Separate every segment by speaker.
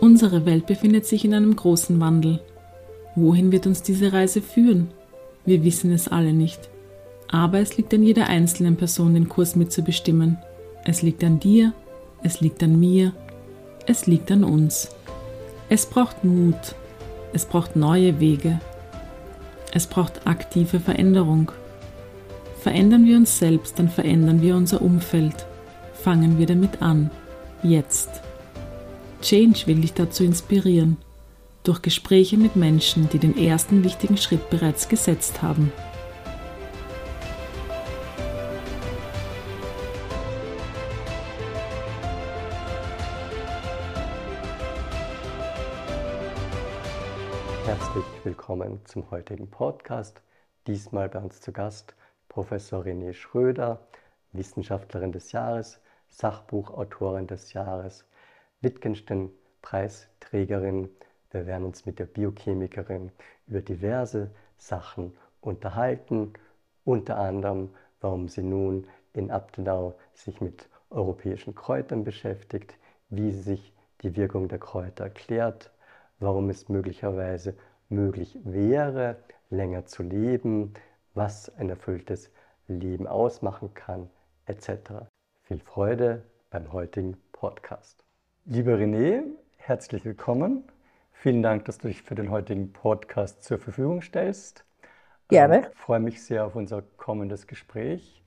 Speaker 1: Unsere Welt befindet sich in einem großen Wandel. Wohin wird uns diese Reise führen? Wir wissen es alle nicht. Aber es liegt an jeder einzelnen Person, den Kurs mitzubestimmen. Es liegt an dir, es liegt an mir, es liegt an uns. Es braucht Mut, es braucht neue Wege, es braucht aktive Veränderung. Verändern wir uns selbst, dann verändern wir unser Umfeld. Fangen wir damit an. Jetzt. Change will dich dazu inspirieren. Durch Gespräche mit Menschen, die den ersten wichtigen Schritt bereits gesetzt haben.
Speaker 2: Herzlich willkommen zum heutigen Podcast. Diesmal bei uns zu Gast Professor René Schröder, Wissenschaftlerin des Jahres, Sachbuchautorin des Jahres Wittgenstein-Preisträgerin. Wir werden uns mit der Biochemikerin über diverse Sachen unterhalten, unter anderem, warum sie nun in Abtenau sich mit europäischen Kräutern beschäftigt, wie sie sich die Wirkung der Kräuter erklärt, warum es möglicherweise möglich wäre, länger zu leben, was ein erfülltes Leben ausmachen kann, etc. Viel Freude beim heutigen Podcast. Lieber René, herzlich willkommen. Vielen Dank, dass du dich für den heutigen Podcast zur Verfügung stellst.
Speaker 3: Gerne.
Speaker 2: Ich freue mich sehr auf unser kommendes Gespräch.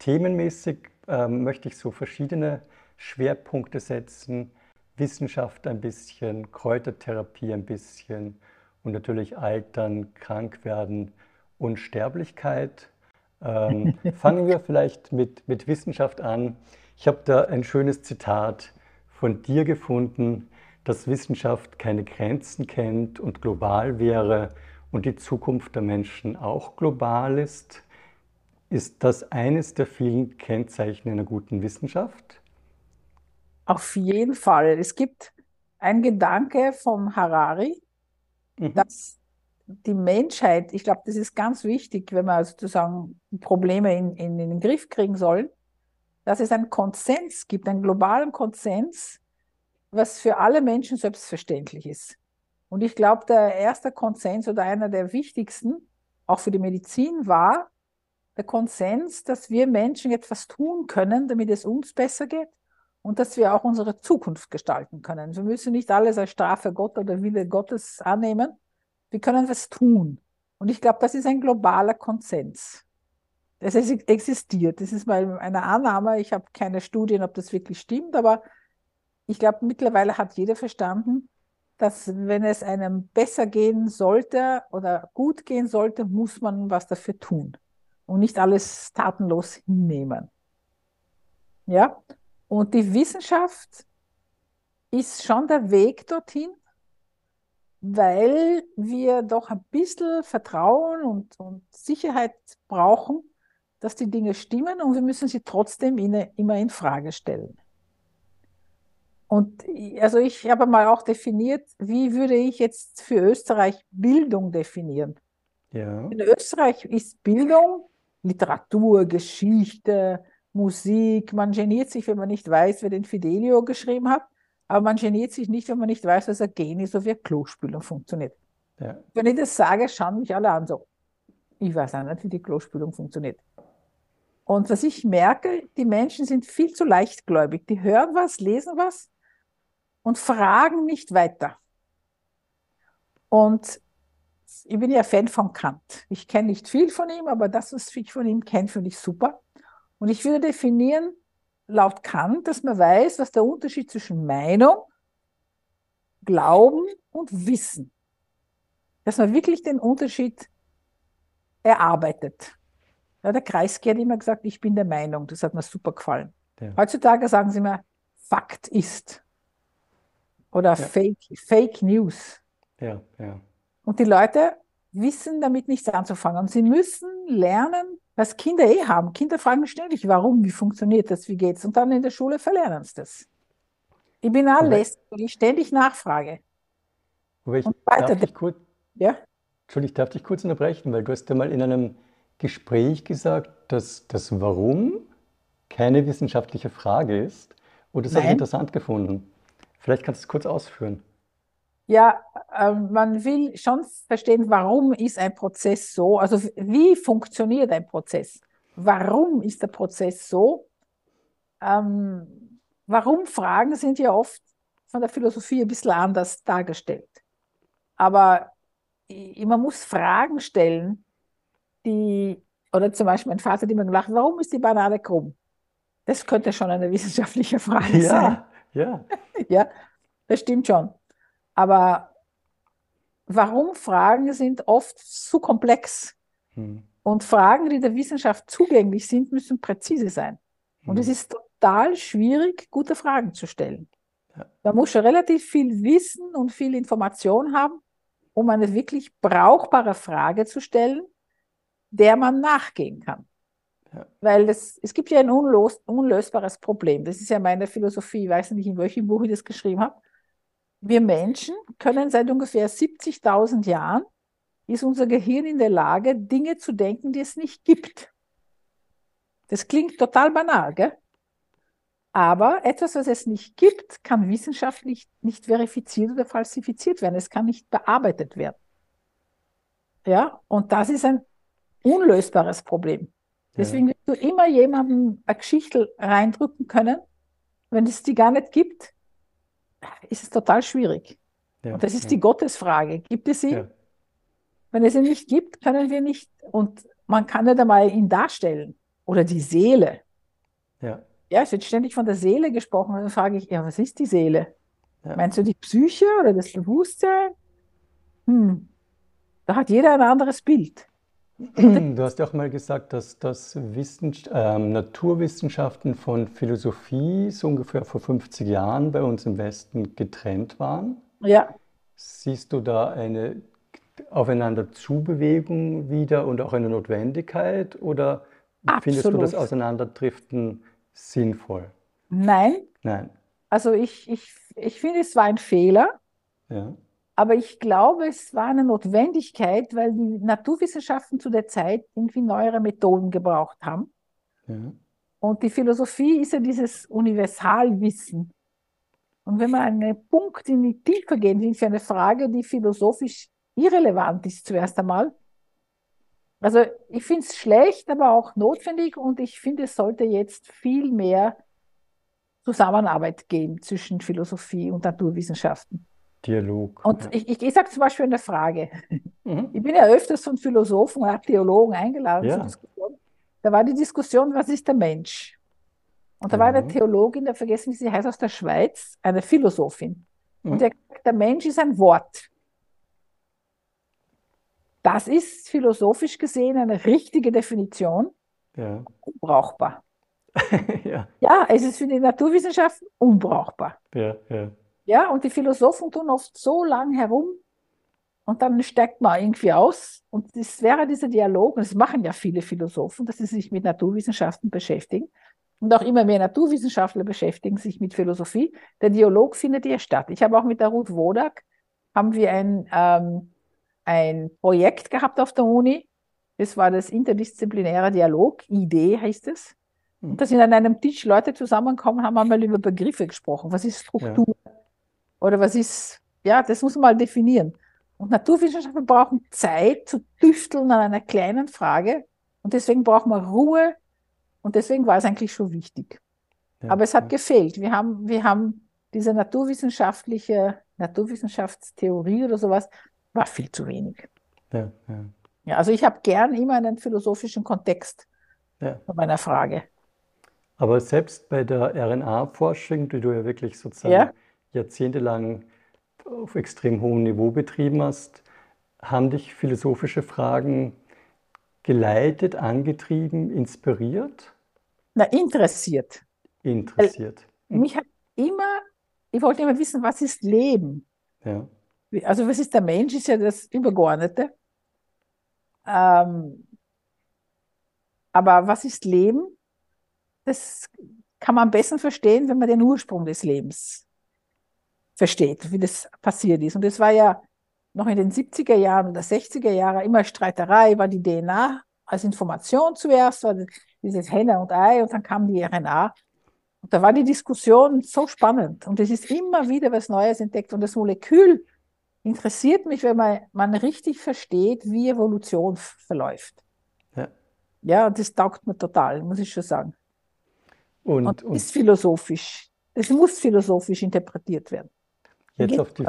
Speaker 2: Themenmäßig ähm, möchte ich so verschiedene Schwerpunkte setzen. Wissenschaft ein bisschen, Kräutertherapie ein bisschen und natürlich Altern, Krankwerden, Unsterblichkeit. Ähm, fangen wir vielleicht mit, mit Wissenschaft an. Ich habe da ein schönes Zitat von dir gefunden, dass Wissenschaft keine Grenzen kennt und global wäre und die Zukunft der Menschen auch global ist. Ist das eines der vielen Kennzeichen einer guten Wissenschaft?
Speaker 3: Auf jeden Fall. Es gibt einen Gedanke vom Harari, mhm. dass die Menschheit, ich glaube, das ist ganz wichtig, wenn wir sozusagen Probleme in, in, in den Griff kriegen sollen, dass es einen Konsens gibt, einen globalen Konsens, was für alle Menschen selbstverständlich ist. Und ich glaube, der erste Konsens oder einer der wichtigsten, auch für die Medizin, war der Konsens, dass wir Menschen etwas tun können, damit es uns besser geht und dass wir auch unsere Zukunft gestalten können. Wir müssen nicht alles als Strafe Gott oder Wille Gottes annehmen. Wir können was tun. Und ich glaube, das ist ein globaler Konsens. Das existiert. Das ist mal eine Annahme. Ich habe keine Studien, ob das wirklich stimmt, aber ich glaube, mittlerweile hat jeder verstanden, dass wenn es einem besser gehen sollte oder gut gehen sollte, muss man was dafür tun und nicht alles tatenlos hinnehmen. Ja, und die Wissenschaft ist schon der Weg dorthin, weil wir doch ein bisschen Vertrauen und, und Sicherheit brauchen, dass die Dinge stimmen und wir müssen sie trotzdem immer in Frage stellen. Und also ich habe mal auch definiert, wie würde ich jetzt für Österreich Bildung definieren? Ja. In Österreich ist Bildung Literatur, Geschichte, Musik. Man geniert sich, wenn man nicht weiß, wer den Fidelio geschrieben hat, aber man geniert sich nicht, wenn man nicht weiß, was ein Gen ist oder wie Klospülung funktioniert. Ja. Wenn ich das sage, schauen mich alle an so. Ich weiß auch nicht, wie die Klospülung funktioniert. Und was ich merke, die Menschen sind viel zu leichtgläubig. Die hören was, lesen was und fragen nicht weiter. Und ich bin ja Fan von Kant. Ich kenne nicht viel von ihm, aber das, was ich von ihm kenne, finde ich super. Und ich würde definieren, laut Kant, dass man weiß, was der Unterschied zwischen Meinung, Glauben und Wissen. Dass man wirklich den Unterschied erarbeitet. Ja, der Kreisky hat immer gesagt, ich bin der Meinung. Das hat mir super gefallen. Ja. Heutzutage sagen sie mir, Fakt ist. Oder ja. Fake, Fake News.
Speaker 2: Ja, ja.
Speaker 3: Und die Leute wissen damit nichts anzufangen. Und sie müssen lernen, was Kinder eh haben. Kinder fragen ständig, warum, wie funktioniert das, wie geht's? Und dann in der Schule verlernen sie das. Ich bin alles, weil ich ständig nachfrage.
Speaker 2: Aber ich, darf ich kurz, ja? Entschuldigung, ich darf dich kurz unterbrechen, weil du hast ja mal in einem Gespräch gesagt, dass das Warum keine wissenschaftliche Frage ist. Und das habe ich interessant gefunden. Vielleicht kannst du es kurz ausführen.
Speaker 3: Ja, äh, man will schon verstehen, warum ist ein Prozess so, also wie funktioniert ein Prozess? Warum ist der Prozess so? Ähm, warum Fragen sind ja oft von der Philosophie ein bisschen anders dargestellt. Aber man muss Fragen stellen, die, oder zum Beispiel mein Vater hat immer gelacht, warum ist die Banane krumm? Das könnte schon eine wissenschaftliche Frage
Speaker 2: ja,
Speaker 3: sein.
Speaker 2: Ja,
Speaker 3: ja, das stimmt schon. Aber warum Fragen sind oft zu komplex. Hm. Und Fragen, die der Wissenschaft zugänglich sind, müssen präzise sein. Und hm. es ist total schwierig, gute Fragen zu stellen. Ja. Man muss schon relativ viel Wissen und viel Information haben, um eine wirklich brauchbare Frage zu stellen, der man nachgehen kann. Weil das, es gibt ja ein unlos, unlösbares Problem. Das ist ja meine Philosophie. Ich weiß nicht, in welchem Buch ich das geschrieben habe. Wir Menschen können seit ungefähr 70.000 Jahren, ist unser Gehirn in der Lage, Dinge zu denken, die es nicht gibt. Das klingt total banal, gell? Aber etwas, was es nicht gibt, kann wissenschaftlich nicht verifiziert oder falsifiziert werden. Es kann nicht bearbeitet werden. Ja, und das ist ein unlösbares Problem. Deswegen wirst du immer jemandem eine Geschichte reindrücken können. Wenn es die gar nicht gibt, ist es total schwierig. Ja, und das ist die Gottesfrage. Gibt es sie? Wenn es sie nicht gibt, können wir nicht, und man kann nicht einmal ihn darstellen. Oder die Seele.
Speaker 2: Ja.
Speaker 3: Ja, es wird ständig von der Seele gesprochen. Und dann frage ich, ja, was ist die Seele? Ja. Meinst du die Psyche oder das Bewusstsein? Hm. Da hat jeder ein anderes Bild.
Speaker 2: Du hast ja auch mal gesagt, dass, Wissenschaft, äh, Naturwissenschaften von Philosophie so ungefähr vor 50 Jahren bei uns im Westen getrennt waren.
Speaker 3: Ja.
Speaker 2: Siehst du da eine Aufeinanderzubewegung wieder und auch eine Notwendigkeit? Oder Absolut. findest du das Auseinanderdriften sinnvoll?
Speaker 3: Nein.
Speaker 2: Nein.
Speaker 3: Also ich, ich, ich finde, es war ein Fehler.
Speaker 2: Ja.
Speaker 3: Aber ich glaube, es war eine Notwendigkeit, weil die Naturwissenschaften zu der Zeit irgendwie neuere Methoden gebraucht haben.
Speaker 2: Ja.
Speaker 3: Und die Philosophie ist ja dieses Universalwissen. Und wenn man einen Punkt in die Tiefe gehen will für eine Frage, die philosophisch irrelevant ist, zuerst einmal, also ich finde es schlecht, aber auch notwendig und ich finde, es sollte jetzt viel mehr Zusammenarbeit geben zwischen Philosophie und Naturwissenschaften.
Speaker 2: Dialog.
Speaker 3: Und ja. ich, ich, ich sage zum Beispiel eine Frage. Mhm. Ich bin ja öfters von Philosophen und Theologen eingeladen ja. zur Diskussion. Da war die Diskussion, was ist der Mensch? Und da mhm. war eine mhm. Theologin, der vergessen, wie sie heißt, aus der Schweiz, eine Philosophin. Mhm. Und der, der Mensch ist ein Wort. Das ist philosophisch gesehen eine richtige Definition.
Speaker 2: Ja.
Speaker 3: Unbrauchbar.
Speaker 2: ja.
Speaker 3: ja, es ist für die Naturwissenschaften unbrauchbar.
Speaker 2: Ja, ja.
Speaker 3: Ja, und die Philosophen tun oft so lang herum und dann steigt man irgendwie aus. Und das wäre dieser Dialog, und das machen ja viele Philosophen, dass sie sich mit Naturwissenschaften beschäftigen. Und auch immer mehr Naturwissenschaftler beschäftigen sich mit Philosophie. Der Dialog findet hier statt. Ich habe auch mit der Ruth Wodak, haben wir ein ähm, ein Projekt gehabt auf der Uni. Das war das interdisziplinäre Dialog, ID heißt es. Und hm. da sind an einem Tisch Leute zusammengekommen, haben einmal über Begriffe gesprochen. Was ist Struktur? Ja. Oder was ist, ja, das muss man mal definieren. Und Naturwissenschaftler brauchen Zeit zu tüfteln an einer kleinen Frage. Und deswegen braucht man Ruhe. Und deswegen war es eigentlich schon wichtig. Ja, Aber es hat ja. gefehlt. Wir haben, wir haben diese naturwissenschaftliche Naturwissenschaftstheorie oder sowas, war viel zu wenig.
Speaker 2: Ja, ja.
Speaker 3: also ich habe gern immer einen philosophischen Kontext ja. bei meiner Frage.
Speaker 2: Aber selbst bei der RNA-Forschung, die du ja wirklich sozusagen. Jahrzehntelang auf extrem hohem Niveau betrieben hast, haben dich philosophische Fragen geleitet, angetrieben, inspiriert?
Speaker 3: Na, interessiert.
Speaker 2: Interessiert.
Speaker 3: Weil mich hat immer, ich wollte immer wissen, was ist Leben?
Speaker 2: Ja.
Speaker 3: Also was ist der Mensch, ist ja das Übergeordnete. Ähm, aber was ist Leben? Das kann man am besten verstehen, wenn man den Ursprung des Lebens versteht, wie das passiert ist. Und das war ja noch in den 70er Jahren oder 60er Jahren immer Streiterei, war die DNA als Information zuerst, war dieses Henne und Ei und dann kam die RNA. Und da war die Diskussion so spannend und es ist immer wieder was Neues entdeckt und das Molekül interessiert mich, wenn man, man richtig versteht, wie Evolution verläuft. Ja. ja, das taugt mir total, muss ich schon sagen. Und, und, und ist philosophisch. Es muss philosophisch interpretiert werden.
Speaker 2: Jetzt auf die,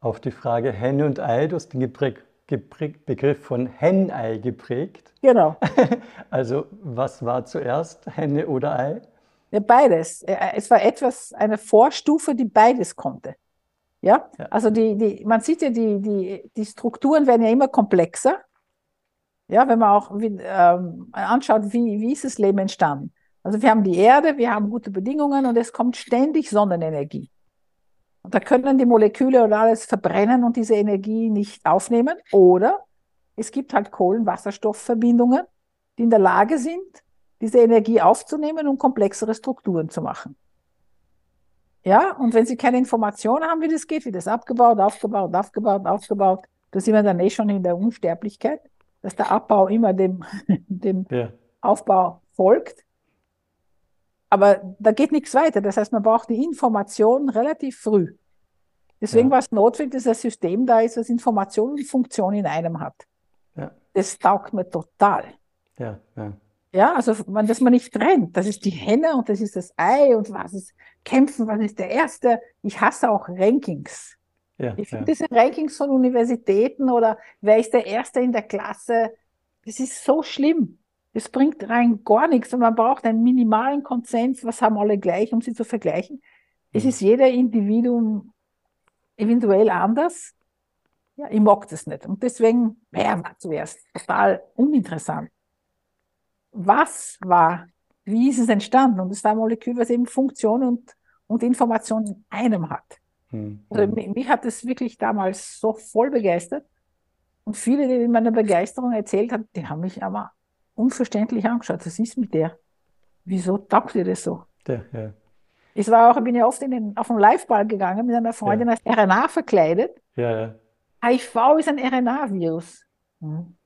Speaker 2: auf die Frage Henne und Ei, du hast den geprägt, geprägt, Begriff von Hennei geprägt.
Speaker 3: Genau.
Speaker 2: Also was war zuerst, Henne oder Ei?
Speaker 3: Ja, beides. Es war etwas, eine Vorstufe, die beides konnte. Ja, ja. also die, die, man sieht ja, die, die, die Strukturen werden ja immer komplexer. Ja, wenn man auch wie, ähm, anschaut, wie, wie ist das Leben entstanden. Also wir haben die Erde, wir haben gute Bedingungen und es kommt ständig Sonnenenergie. Und da können die Moleküle oder alles verbrennen und diese Energie nicht aufnehmen. Oder es gibt halt Kohlenwasserstoffverbindungen, die in der Lage sind, diese Energie aufzunehmen und komplexere Strukturen zu machen. Ja, und wenn Sie keine Informationen haben, wie das geht, wie das abgebaut, aufgebaut, aufgebaut, aufgebaut, da sind wir dann eh schon in der Unsterblichkeit, dass der Abbau immer dem, dem ja. Aufbau folgt. Aber da geht nichts weiter. Das heißt, man braucht die Information relativ früh. Deswegen ja. war es notwendig, dass ein System da ist, das Information und Funktion in einem hat. Ja. Das taugt mir total. Ja, ja. Ja, also man, dass man nicht trennt. Das ist die Henne und das ist das Ei und was ist Kämpfen, was ist der Erste. Ich hasse auch Rankings. Ja, ich finde diese Rankings von Universitäten oder wer ist der Erste in der Klasse, das ist so schlimm. Das bringt rein gar nichts und man braucht einen minimalen Konsens, was haben alle gleich, um sie zu vergleichen. Es mhm. ist jeder Individuum eventuell anders. Ja, ich mag das nicht. Und deswegen, wer war zuerst? Total uninteressant. Was war, wie ist es entstanden? Und es war ein Molekül, was eben Funktion und, und Information in einem hat. Mhm. Also mich, mich hat das wirklich damals so voll begeistert. Und viele, die in meiner Begeisterung erzählt haben, die haben mich aber unverständlich angeschaut. Was ist mit der? Wieso taugt ihr das so? Ja, ja. Ich war auch, bin ja oft in den, auf den Liveball gegangen mit einer Freundin ja. als RNA verkleidet. Ja. HIV ist ein RNA-Virus. Hm.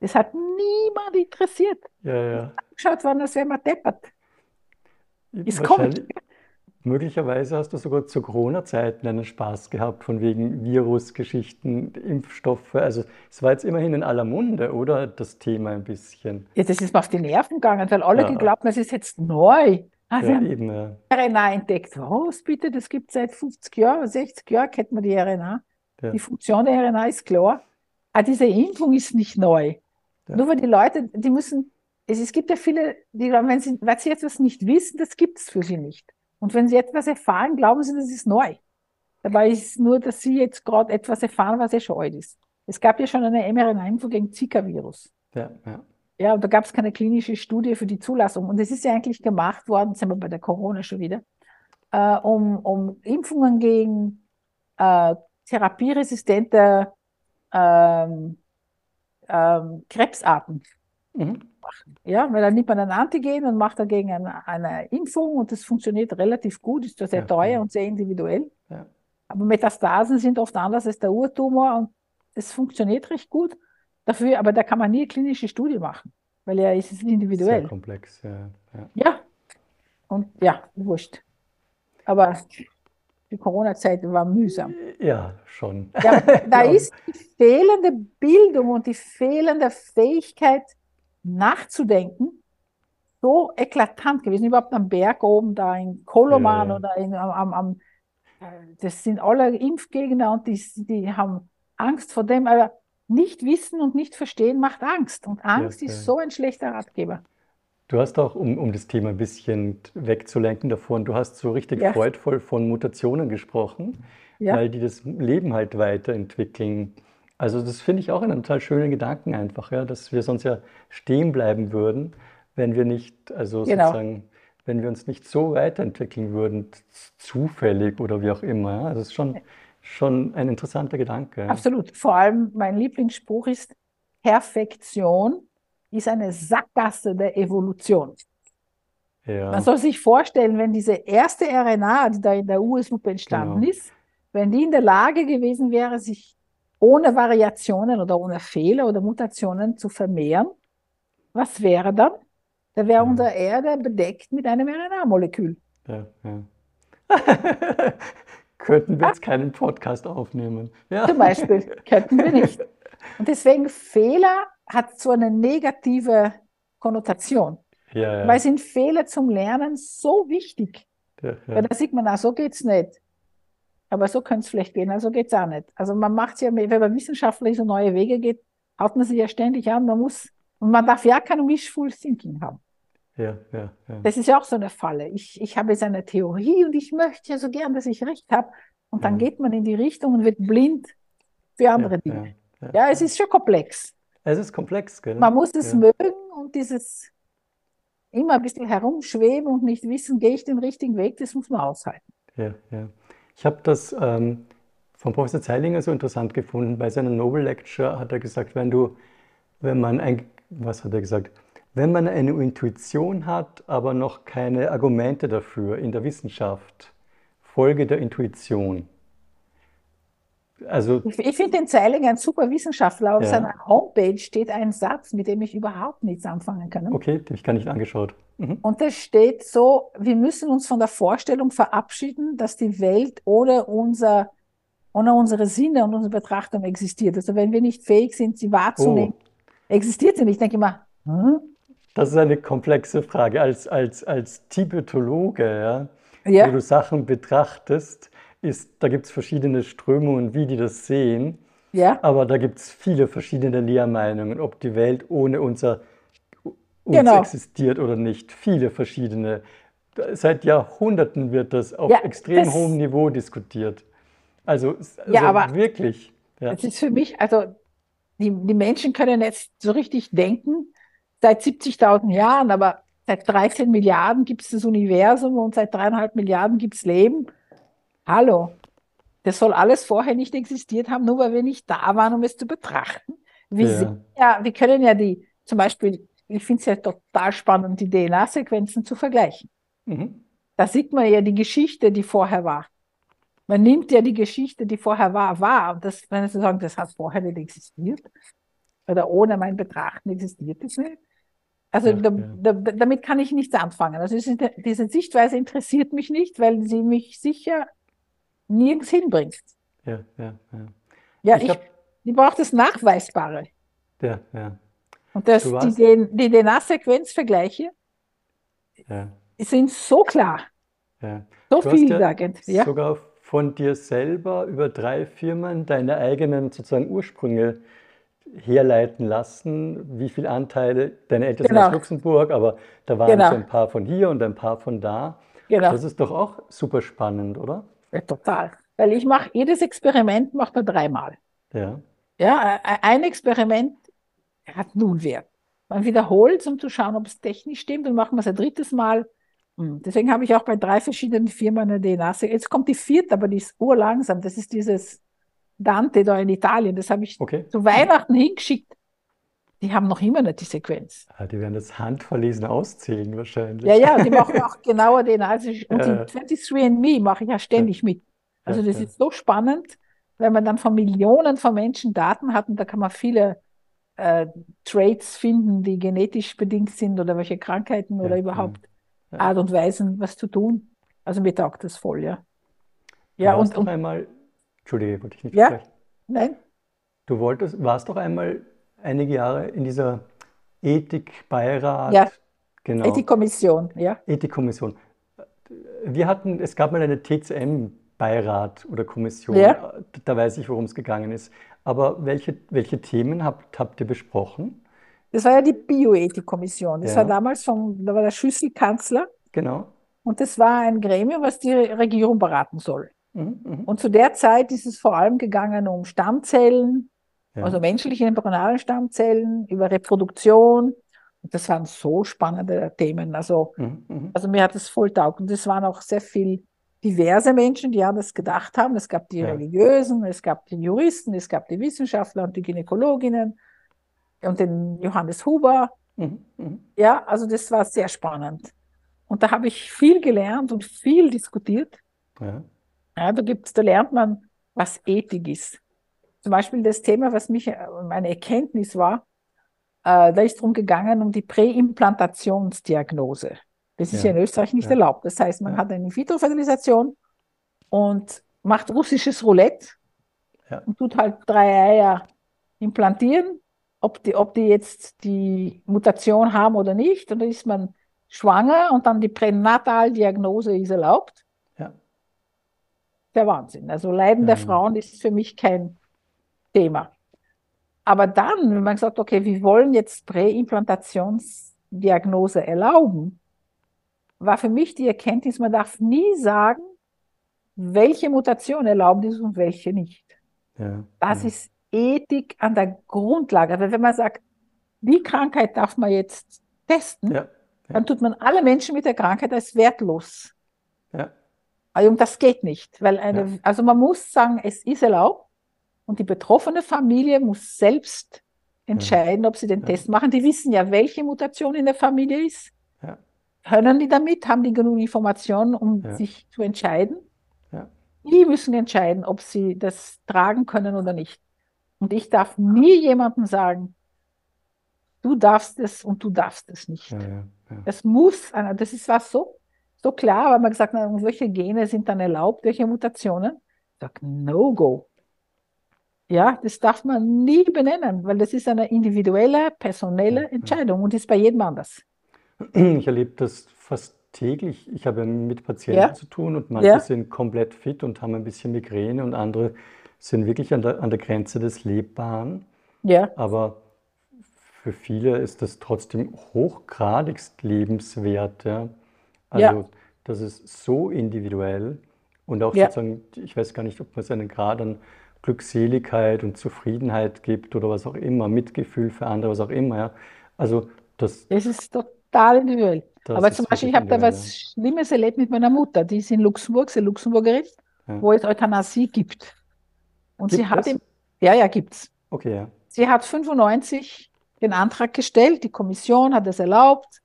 Speaker 3: Das hat niemand interessiert. Ja, ja. Angeschaut worden, als wäre man deppert.
Speaker 2: Es kommt. Möglicherweise hast du sogar zu Corona-Zeiten einen Spaß gehabt, von wegen Virusgeschichten, Impfstoffe. Also es war jetzt immerhin in aller Munde, oder? Das Thema ein bisschen.
Speaker 3: Ja, das ist mir auf die Nerven gegangen, weil alle ja. geglaubt haben, es ist jetzt neu. Also ja, eben, ja. RNA entdeckt. Was bitte? Das gibt es seit 50 Jahren, 60 Jahren kennt man die RNA. Ja. Die Funktion der RNA ist klar. Aber diese Impfung ist nicht neu. Ja. Nur weil die Leute, die müssen, es, es gibt ja viele, die glauben, wenn sie, weil sie etwas nicht wissen, das gibt es für sie nicht. Und wenn Sie etwas erfahren, glauben Sie, das ist neu. Dabei ist es nur, dass Sie jetzt gerade etwas erfahren, was ja schon alt ist. Es gab ja schon eine mRNA-Impfung gegen Zika-Virus. Ja, ja. Ja, und da gab es keine klinische Studie für die Zulassung. Und es ist ja eigentlich gemacht worden, sind wir bei der Corona schon wieder, äh, um, um Impfungen gegen äh, therapieresistente ähm, ähm, Krebsarten mhm. Ja, weil dann nimmt man ein Antigen und macht dagegen eine, eine Impfung und das funktioniert relativ gut, ist zwar sehr ja, teuer ja. und sehr individuell. Ja. Aber Metastasen sind oft anders als der Urtumor und es funktioniert recht gut. Dafür, aber da kann man nie eine klinische Studie machen, weil ja es ist individuell. Sehr
Speaker 2: komplex, ja.
Speaker 3: Ja, und ja, wurscht. Aber die Corona-Zeit war mühsam.
Speaker 2: Ja, schon.
Speaker 3: Da ist die fehlende Bildung und die fehlende Fähigkeit, nachzudenken so eklatant gewesen. Überhaupt am Berg oben, da in Koloman ja, ja. oder in, am, am, das sind alle Impfgegner und die, die haben Angst vor dem, aber nicht wissen und nicht verstehen macht Angst. Und Angst ja, ist so ein schlechter Ratgeber.
Speaker 2: Du hast auch, um, um das Thema ein bisschen wegzulenken davon, du hast so richtig freudvoll von Mutationen gesprochen, weil die das Leben halt weiterentwickeln. Also das finde ich auch einen total schönen Gedanken einfach, ja, dass wir sonst ja stehen bleiben würden, wenn wir nicht, also genau. sozusagen, wenn wir uns nicht so weiterentwickeln würden, zufällig oder wie auch immer. Ja. Also das ist schon, schon ein interessanter Gedanke.
Speaker 3: Absolut. Vor allem mein Lieblingsspruch ist, Perfektion ist eine Sackgasse der Evolution. Ja. Man soll sich vorstellen, wenn diese erste RNA, die da in der US-Lupe entstanden genau. ist, wenn die in der Lage gewesen wäre, sich ohne Variationen oder ohne Fehler oder Mutationen zu vermehren, was wäre dann? da wäre unsere Erde bedeckt mit einem RNA-Molekül.
Speaker 2: Ja, ja. Könnten wir jetzt keinen Podcast aufnehmen.
Speaker 3: Ja. Zum Beispiel, könnten wir nicht. Und deswegen Fehler hat so eine negative Konnotation. Ja, ja. Weil sind Fehler zum Lernen so wichtig. Ja, Weil da sieht man, ah, so geht es nicht. Aber so könnte es vielleicht gehen, also geht es auch nicht. Also man macht ja, wenn man wissenschaftlich so neue Wege geht, haut man sich ja ständig an. Man muss, und man darf ja kein Wishful Thinking haben.
Speaker 2: Ja, ja, ja.
Speaker 3: Das ist ja auch so eine Falle. Ich, ich habe jetzt eine Theorie und ich möchte ja so gern, dass ich recht habe. Und dann ja. geht man in die Richtung und wird blind für andere ja, Dinge. Ja, ja, es ist schon komplex.
Speaker 2: Es ist komplex, gell?
Speaker 3: Man muss es mögen und dieses immer ein bisschen herumschweben und nicht wissen, gehe ich den richtigen Weg, das muss man aushalten.
Speaker 2: Ja, ja. Ich habe das ähm, von Professor Zeilinger so interessant gefunden. Bei seiner Nobel Lecture hat er gesagt, wenn du, wenn man ein, was hat er gesagt? Wenn man eine Intuition hat, aber noch keine Argumente dafür in der Wissenschaft, folge der Intuition.
Speaker 3: Also, ich, ich finde den Zeilinger ein super Wissenschaftler. Auf ja. seiner Homepage steht ein Satz, mit dem ich überhaupt nichts anfangen kann.
Speaker 2: Okay, den ich gar nicht angeschaut.
Speaker 3: Mhm. Und da steht so, wir müssen uns von der Vorstellung verabschieden, dass die Welt ohne, unser, ohne unsere Sinne und unsere Betrachtung existiert. Also wenn wir nicht fähig sind, sie wahrzunehmen, oh. existiert sie nicht. Ich denke immer, hm?
Speaker 2: Das ist eine komplexe Frage. Als, als, als Tibetologe, ja, ja. wo du Sachen betrachtest, ist, da gibt es verschiedene Strömungen, wie die das sehen. Ja. Aber da gibt es viele verschiedene Lehrmeinungen, ob die Welt ohne unser uns genau. existiert oder nicht. Viele verschiedene. Seit Jahrhunderten wird das auf ja, extrem das, hohem Niveau diskutiert. Also, also
Speaker 3: ja, aber
Speaker 2: wirklich.
Speaker 3: Ja. Das ist für mich, also die, die Menschen können jetzt so richtig denken, seit 70.000 Jahren, aber seit 13 Milliarden gibt es das Universum und seit dreieinhalb Milliarden gibt es Leben. Hallo, das soll alles vorher nicht existiert haben, nur weil wir nicht da waren, um es zu betrachten. Wir, ja. ja, wir können ja die, zum Beispiel, ich finde es ja total spannend, die DNA-Sequenzen zu vergleichen. Mhm. Da sieht man ja die Geschichte, die vorher war. Man nimmt ja die Geschichte, die vorher war, wahr. Und das, wenn Sie sagen, das hat vorher nicht existiert, oder ohne mein Betrachten existiert es nicht, also ja, da, ja. Da, damit kann ich nichts anfangen. Also diese Sichtweise interessiert mich nicht, weil sie mich sicher nirgends hinbringt.
Speaker 2: Ja, ja, ja.
Speaker 3: Ja, ich, ich, ich brauche das Nachweisbare.
Speaker 2: Ja, ja.
Speaker 3: Und das, die, die DNA-Sequenzvergleiche ja. sind so klar, ja. so vielsagend.
Speaker 2: Ja, sogar von dir selber über drei Firmen deine eigenen sozusagen Ursprünge herleiten lassen, wie viele Anteile, deine Eltern genau. sind aus Luxemburg, aber da waren genau. so ein paar von hier und ein paar von da. Genau. Das ist doch auch super spannend, oder?
Speaker 3: Ja, total. Weil ich mache jedes Experiment macht man dreimal.
Speaker 2: Ja.
Speaker 3: Ja, ein Experiment hat nun Wert. Man wiederholt es, um zu schauen, ob es technisch stimmt, und machen wir es ein drittes Mal. Hm, deswegen habe ich auch bei drei verschiedenen Firmen eine DNA. Jetzt kommt die vierte, aber die ist urlangsam. Das ist dieses Dante da in Italien. Das habe ich okay. zu Weihnachten hingeschickt. Die haben noch immer nicht die Sequenz.
Speaker 2: Ah, die werden das handverlesen auszählen wahrscheinlich.
Speaker 3: Ja, ja, die machen auch genauer den. Also und ja. die 23andMe mache ich ja ständig mit. Also das ist so spannend, wenn man dann von Millionen von Menschen Daten hat und da kann man viele äh, Traits finden, die genetisch bedingt sind oder welche Krankheiten oder überhaupt Art und Weisen, was zu tun. Also mir taugt das voll, ja.
Speaker 2: Ja, und, und einmal Entschuldige, wollte ich nicht
Speaker 3: Ja? Nein?
Speaker 2: Du wolltest, warst doch einmal einige Jahre in dieser Ethikbeirat.
Speaker 3: Ja. Genau. Ethikkommission, ja.
Speaker 2: Ethikkommission. Wir hatten, es gab mal eine TCM-Beirat oder Kommission. Ja. Da weiß ich, worum es gegangen ist. Aber welche, welche Themen habt, habt ihr besprochen?
Speaker 3: Das war ja die Bioethikkommission. Das ja. war damals von, da war der Schüsselkanzler.
Speaker 2: Genau.
Speaker 3: Und das war ein Gremium, was die Regierung beraten soll. Mhm, mhm, Und zu der Zeit ist es vor allem gegangen um Stammzellen, ja. also menschliche embryonalen Stammzellen, über Reproduktion. Und das waren so spannende Themen. Also, mhm, mhm. also mir hat es voll taugt. Und es waren auch sehr viel diverse Menschen, die an das gedacht haben. Es gab die ja. Religiösen, es gab die Juristen, es gab die Wissenschaftler und die Gynäkologinnen und den Johannes Huber. Mhm, mhm. Ja, also das war sehr spannend. Und da habe ich viel gelernt und viel diskutiert. Ja. Ja, da, gibt's, da lernt man, was Ethik ist. Zum Beispiel das Thema, was mich, meine Erkenntnis war, Äh, da ist darum gegangen, um die Präimplantationsdiagnose. Das ist ja, ja in Österreich nicht ja. erlaubt. Das heißt, man ja. hat eine In-vitro-Fertilisation und macht russisches Roulette und tut halt drei Eier implantieren, ob die, ob die jetzt die Mutation haben oder nicht. Und dann ist man schwanger und dann die Pränataldiagnose ist erlaubt. Ja. Der Wahnsinn. Also Leiden der Frauen ist für mich kein Thema. Aber dann, wenn man sagt, okay, wir wollen jetzt Präimplantationsdiagnose erlauben, war für mich die Erkenntnis, man darf nie sagen, welche Mutation erlaubt ist und welche nicht. Ja, das ja. ist Ethik an der Grundlage. Weil wenn man sagt, die Krankheit darf man jetzt testen, ja, dann tut man alle Menschen mit der Krankheit als wertlos. Ja. Also, und das geht nicht. Weil eine, Also man muss sagen, es ist erlaubt und die betroffene Familie muss selbst entscheiden, ob sie den Test machen. Die wissen ja, welche Mutation in der Familie ist. Können die damit? Haben die genug Informationen, um sich zu entscheiden? Die müssen entscheiden, ob sie das tragen können oder nicht. Und ich darf nie jemandem sagen, du darfst es und du darfst es nicht. Ja, ja, ja. Das muss, das ist was so, so klar, weil man gesagt hat, welche Gene sind dann erlaubt, welche Mutationen. Ich sage, no go. Ja, das darf man nie benennen, weil das ist eine individuelle, personelle Entscheidung und ist bei jedem anders.
Speaker 2: Ich erlebe das fast täglich. Ich habe mit Patienten ja. zu tun und manche ja. sind komplett fit und haben ein bisschen Migräne und andere sind wirklich an der, an der Grenze des Lebbaren. Ja. Aber für viele ist das trotzdem hochgradigst lebenswert. Ja. Also ja. das ist so individuell und auch ja. sozusagen, ich weiß gar nicht, ob man es einen Grad an Glückseligkeit und Zufriedenheit gibt oder was auch immer, Mitgefühl für andere, was auch immer. Ja. Also das,
Speaker 3: das ist total individuell. Das Aber zum Beispiel, ich habe da was Schlimmes erlebt mit meiner Mutter. Die ist in Luxemburg, sie ist Luxemburgerin, ja. wo es Euthanasie gibt. Und gibt sie hat im, ja, ja, gibt's. Okay, ja. Sie hat 95 den Antrag gestellt, die Kommission hat es erlaubt,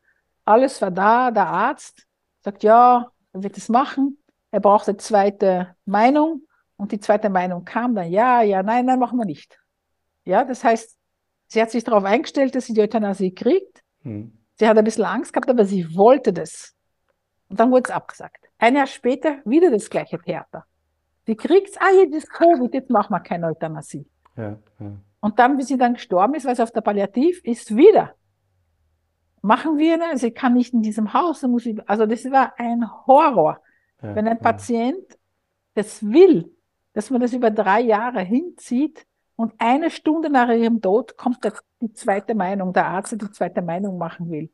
Speaker 3: alles war da, der Arzt sagt, ja, er wird es machen. Er braucht eine zweite Meinung und die zweite Meinung kam dann, ja, ja, nein, nein, machen wir nicht. Ja, das heißt, sie hat sich darauf eingestellt, dass sie die Euthanasie kriegt. Hm. Sie hat ein bisschen Angst gehabt, aber sie wollte das. Und dann wurde es abgesagt. Ein Jahr später wieder das gleiche Theater. Sie kriegt ah, jetzt ist Covid, jetzt machen wir keine Euthanasie. Ja, ja. Und dann, wie sie dann gestorben ist, weil sie auf der Palliativ ist, wieder. Machen wir, ne? sie kann nicht in diesem Haus, muss ich, also das war ein Horror. Ja, Wenn ein Patient das will, dass man das über drei Jahre hinzieht, und eine Stunde nach ihrem Tod kommt der, die zweite Meinung, der Arzt, der die zweite Meinung machen will.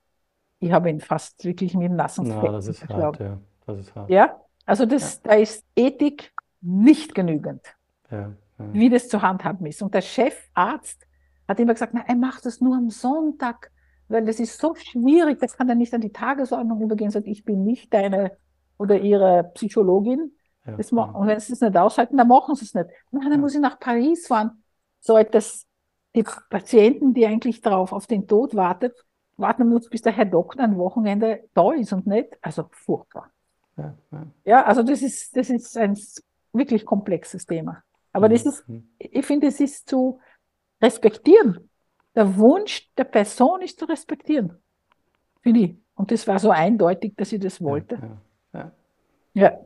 Speaker 3: Ich habe ihn fast wirklich mit dem nassen
Speaker 2: Na, das ist hart, ja. Das ist
Speaker 3: hart. Ja, also das, ja. da ist Ethik nicht genügend, ja, ja. wie das zu handhaben ist. Und der Chefarzt hat immer gesagt, na, er macht das nur am Sonntag, weil das ist so schwierig, das kann er nicht an die Tagesordnung übergehen. Sagt, ich bin nicht deine oder ihre Psychologin. Ja, das und wenn sie es nicht aushalten, dann machen sie es nicht. Na, dann muss ich nach Paris fahren so etwas, die Patienten, die eigentlich darauf auf den Tod wartet, warten muss, bis der Herr Doktor ein Wochenende da ist und nicht. Also furchtbar. Ja, ja. ja also das ist, das ist ein wirklich komplexes Thema. Aber mhm. das ist, ich finde, es ist zu respektieren. Der Wunsch der Person ist zu respektieren. Finde ich. Und das war so eindeutig, dass ich das wollte. Ja.
Speaker 2: ja. ja.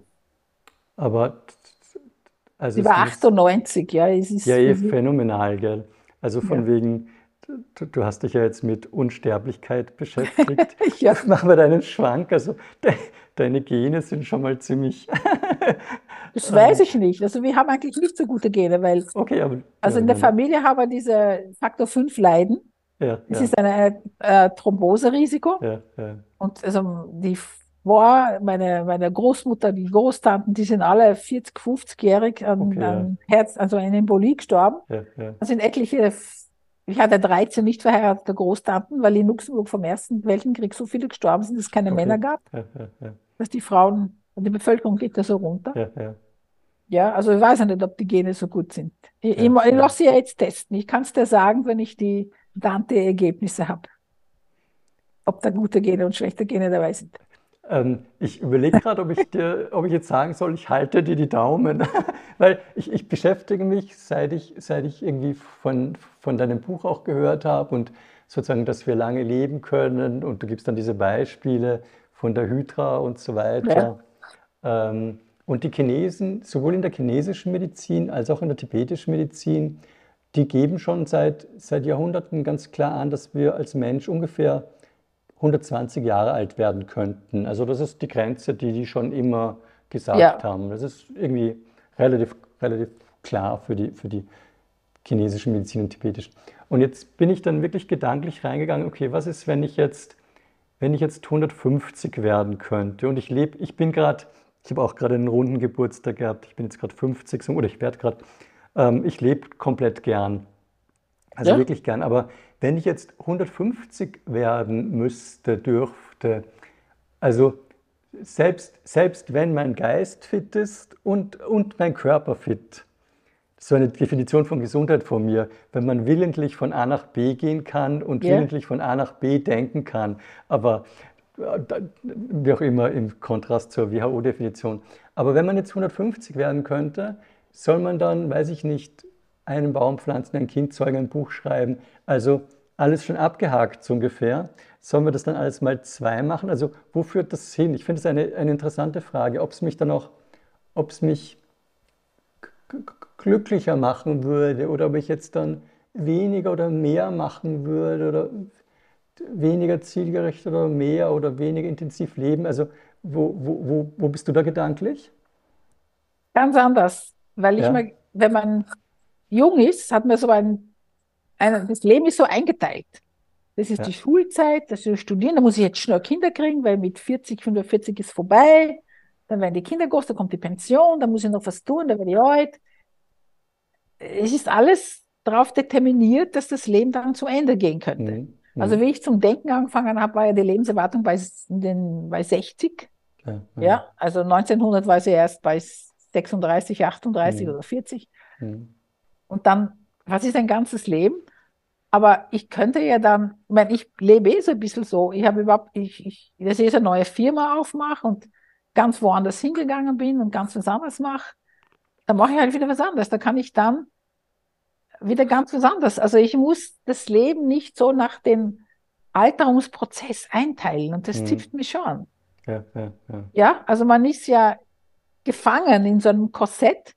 Speaker 2: Aber
Speaker 3: also Sie war 98, ja.
Speaker 2: Es ist ja, eh phänomenal, gell? Also von ja. wegen, du, du, hast dich ja jetzt mit Unsterblichkeit beschäftigt. ja. Machen wir deinen Schwank. Also de, deine Gene sind schon mal ziemlich.
Speaker 3: das weiß ich nicht. Also wir haben eigentlich nicht so gute Gene, weil. Okay, aber. Also in der Familie haben wir diese Faktor 5 Leiden. Ja, es ja. ist ein äh, Thromboserisiko. Ja, ja. Und also die war meine, meine Großmutter, die Großtanten, die sind alle 40, 50-jährig an, okay, an Herz, also an Embolie gestorben. Ja, ja. Da sind etliche, ich hatte 13 nicht verheiratete Großtanten, weil in Luxemburg vom Ersten Weltkrieg so viele gestorben sind, dass es keine okay. Männer gab. Ja, dass die Frauen, die Bevölkerung geht da so runter. Ja, also ich weiß ja nicht, ob die Gene so gut sind. Ich, ich, ich lasse sie ja jetzt testen. Ich kann es dir sagen, wenn ich die Dante-Ergebnisse habe. Ob da gute Gene und schlechte Gene dabei sind.
Speaker 2: Ähm, ich überlege gerade, ob, ich ob ich jetzt sagen soll, ich halte dir die Daumen, weil ich, ich, beschäftige mich, seit ich, seit ich irgendwie von, von deinem Buch auch gehört habe und sozusagen, dass wir lange leben können und du gibst dann diese Beispiele von der Hydra und so weiter. Ja. Ähm, und die Chinesen, sowohl in der chinesischen Medizin als auch in der tibetischen Medizin, die geben schon seit, seit Jahrhunderten ganz klar an, dass wir als Mensch ungefähr 120 Jahre alt werden könnten. Also das ist die Grenze, die die schon immer gesagt ja. haben. Das ist irgendwie relativ, relativ klar für die, für die chinesische Medizin und tibetische. Und jetzt bin ich dann wirklich gedanklich reingegangen, okay, was ist, wenn ich jetzt, wenn ich jetzt 150 werden könnte und ich lebe, ich bin gerade, ich habe auch gerade einen runden Geburtstag gehabt, ich bin jetzt gerade 50 oder ich werde gerade, ähm, ich lebe komplett gern. Also ja? wirklich gern. Aber wenn ich jetzt 150 werden müsste, dürfte, also selbst, selbst wenn mein Geist fit ist und, und mein Körper fit, so eine Definition von Gesundheit von mir, wenn man willentlich von A nach B gehen kann und yeah. willentlich von A nach B denken kann, aber äh, wie auch immer im Kontrast zur WHO-Definition. Aber wenn man jetzt 150 werden könnte, soll man dann, weiß ich nicht, einen Baum pflanzen, ein Kind zeugen, ein Buch schreiben, also alles schon abgehakt so ungefähr. Sollen wir das dann alles mal zwei machen? Also wo führt das hin? Ich finde es eine, eine interessante Frage, ob es mich dann auch, ob es mich glücklicher machen würde oder ob ich jetzt dann weniger oder mehr machen würde oder weniger zielgerecht oder mehr oder weniger intensiv leben. Also wo, wo, wo, wo bist du da gedanklich?
Speaker 3: Ganz anders, weil ich ja. mal, wenn man jung ist, hat man so ein, ein das Leben ist so eingeteilt. Das ist ja. die Schulzeit, das ist Studieren, da muss ich jetzt schnell Kinder kriegen, weil mit 40, 45 ist vorbei. Dann werden die Kinder groß, dann kommt die Pension, dann muss ich noch was tun, dann werde ich alt es ist alles darauf determiniert, dass das Leben dann zu Ende gehen könnte. Mhm. mhm. Also wie ich zum Denken angefangen habe, war ja die Lebenserwartung bei, den, bei 60. Ja, ja. ja, also 1900 war sie erst bei 36, 38 mhm. oder 40. Mhm. Und dann, was ist ein ganzes Leben? Aber ich könnte ja dann, ich meine, ich lebe eh so ein bisschen so. Ich habe überhaupt, ich, ich, dass ich jetzt eine neue Firma aufmache und ganz woanders hingegangen bin und ganz was anderes mache dann mache ich halt wieder was anderes. Da kann ich dann wieder ganz was anderes. Also ich muss das Leben nicht so nach dem Alterungsprozess einteilen und das mhm. zipft mich schon. Ja, ja, ja. ja, also man ist ja gefangen in so einem Korsett.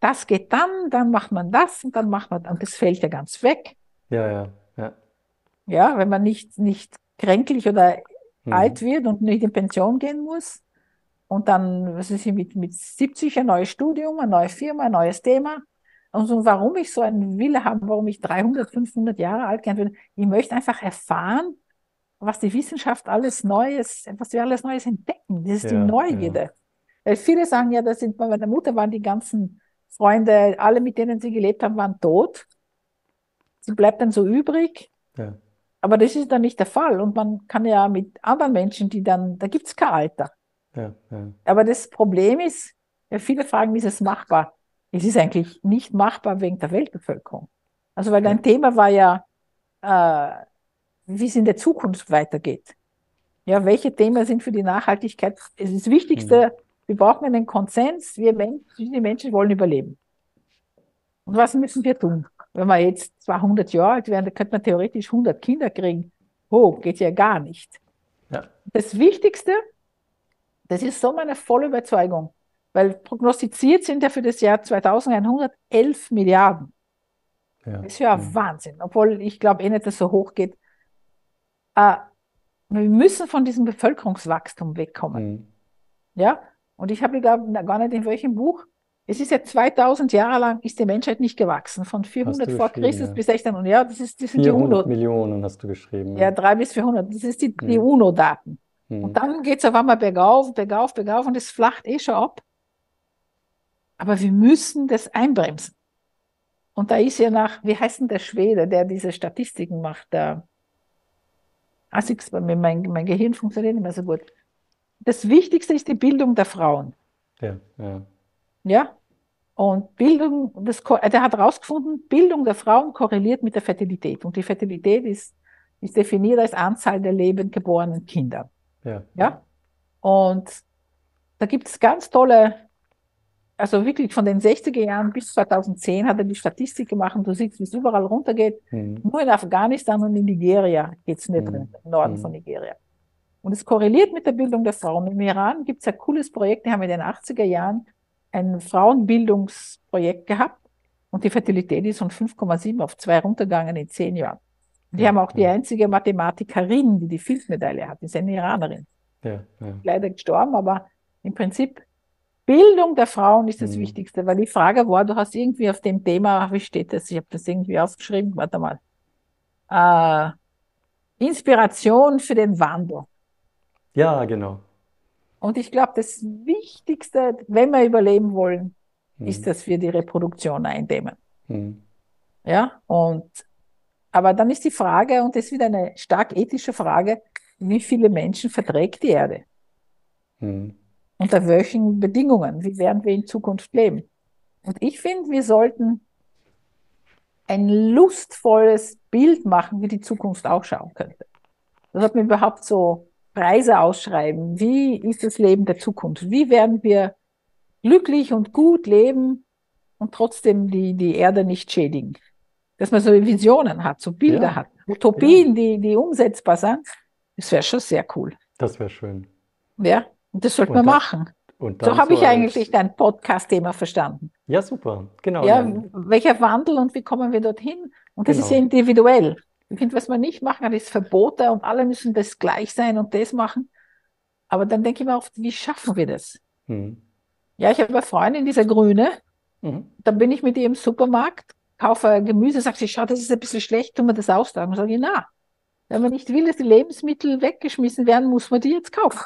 Speaker 3: Das geht dann, dann macht man das und dann macht man, und das fällt ja ganz weg.
Speaker 2: Ja, ja, ja.
Speaker 3: Ja, wenn man nicht, nicht kränklich oder mhm. alt wird und nicht in Pension gehen muss. Und dann, was ist hier mit, mit 70 ein neues Studium, eine neue Firma, ein neues Thema. Und so, warum ich so einen Wille habe, warum ich 300, 500 Jahre alt gern würde, ich möchte einfach erfahren, was die Wissenschaft alles Neues, was wir alles Neues entdecken. Das ist ja, die Neugierde. Ja. Weil viele sagen ja, das sind, bei meiner Mutter waren die ganzen Freunde, alle mit denen sie gelebt haben, waren tot. Sie bleibt dann so übrig. Ja. Aber das ist dann nicht der Fall. Und man kann ja mit anderen Menschen, die dann, da gibt es kein Alter. Ja, ja. Aber das Problem ist, viele fragen, ist es machbar? Es ist eigentlich nicht machbar wegen der Weltbevölkerung. Also, weil dein Thema war ja, äh, wie es in der Zukunft weitergeht. Ja, welche Themen sind für die Nachhaltigkeit? Es ist das Wichtigste, mhm. Wir brauchen einen Konsens, wir Menschen, die Menschen wollen überleben. Und was müssen wir tun? Wenn wir jetzt 200 Jahre alt wären, dann könnte man theoretisch 100 Kinder kriegen. Oh, geht ja gar nicht. Ja. Das Wichtigste das ist so meine volle Überzeugung, weil prognostiziert sind ja für das Jahr 2111 Milliarden. Ja. Das ist ja mhm. Wahnsinn, obwohl ich glaube eh nicht, dass es so hoch geht. Äh, wir müssen von diesem Bevölkerungswachstum wegkommen. Mhm. Ja, und ich habe, glaube gar nicht in welchem Buch, es ist ja 2000 Jahre lang ist die Menschheit nicht gewachsen, von 400 vor Christus ja. bis 16. Und ja, das, ist, das sind die UNO.
Speaker 2: Millionen hast du geschrieben.
Speaker 3: Ja, drei bis 400. Das ist die, die mhm. UNO-Daten. Mhm. Und dann geht es auf einmal bergauf, bergauf, bergauf und es flacht eh schon ab. Aber wir müssen das einbremsen. Und da ist ja nach, wie heißt denn der Schwede, der diese Statistiken macht, der Assix, mein, mein Gehirn funktioniert nicht mehr so gut. Das Wichtigste ist die Bildung der Frauen. Ja, ja. Ja? Und Bildung, das, der hat herausgefunden, Bildung der Frauen korreliert mit der Fertilität. Und die Fertilität ist, ist definiert als Anzahl der lebend geborenen Kinder. Ja. ja? Und da gibt es ganz tolle also wirklich von den 60er Jahren bis 2010 hat er die Statistik gemacht und du siehst, wie es überall runtergeht. Mhm. Nur in Afghanistan und in Nigeria geht es nicht mhm. drin, im Norden mhm. von Nigeria. Und es korreliert mit der Bildung der Frauen. Im Iran gibt es ein cooles Projekt, die haben in den 80er Jahren ein Frauenbildungsprojekt gehabt und die Fertilität ist von 5,7 auf 2 runtergegangen in 10 Jahren. Die ja, haben auch ja. die einzige Mathematikerin, die die Fields-Medaille hat, ist eine Iranerin. Ja, Leider gestorben, aber im Prinzip Bildung der Frauen ist das mhm. Wichtigste, weil die Frage war, du hast irgendwie auf dem Thema, wie steht das? Ich habe das irgendwie aufgeschrieben, warte mal. Äh, Inspiration für den Wandel.
Speaker 2: Ja, genau.
Speaker 3: Und ich glaube, das Wichtigste, wenn wir überleben wollen, mhm. ist, dass wir die Reproduktion eindämmen. Mhm. Ja, und aber dann ist die Frage, und das ist wieder eine stark ethische Frage, wie viele Menschen verträgt die Erde? Mhm. Unter welchen Bedingungen? Wie werden wir in Zukunft leben? Und ich finde, wir sollten ein lustvolles Bild machen, wie die Zukunft ausschauen könnte. Das hat mir überhaupt so Preise ausschreiben. Wie ist das Leben der Zukunft? Wie werden wir glücklich und gut leben und trotzdem die, die Erde nicht schädigen? Dass man so Visionen hat, so Bilder ja. hat, Utopien, ja. die, die umsetzbar sind. Das wäre schon sehr cool.
Speaker 2: Das wäre schön.
Speaker 3: Ja, und das sollte man dann, machen. so habe so ich eigentlich dein Podcast-Thema verstanden.
Speaker 2: Ja, super. Genau.
Speaker 3: Ja, welcher Wandel und wie kommen wir dorthin? Und das genau. ist individuell. Ich finde, was man nicht machen kann, ist Verbote und alle müssen das gleich sein und das machen. Aber dann denke ich mir oft, wie schaffen wir das? Hm. Ja, ich habe eine Freundin, dieser Grüne. Mhm. Dann bin ich mit ihr im Supermarkt, kaufe Gemüse, sagt sie, schau, das ist ein bisschen schlecht, tun wir das austragen. Sage ich, na, wenn man nicht will, dass die Lebensmittel weggeschmissen werden, muss man die jetzt kaufen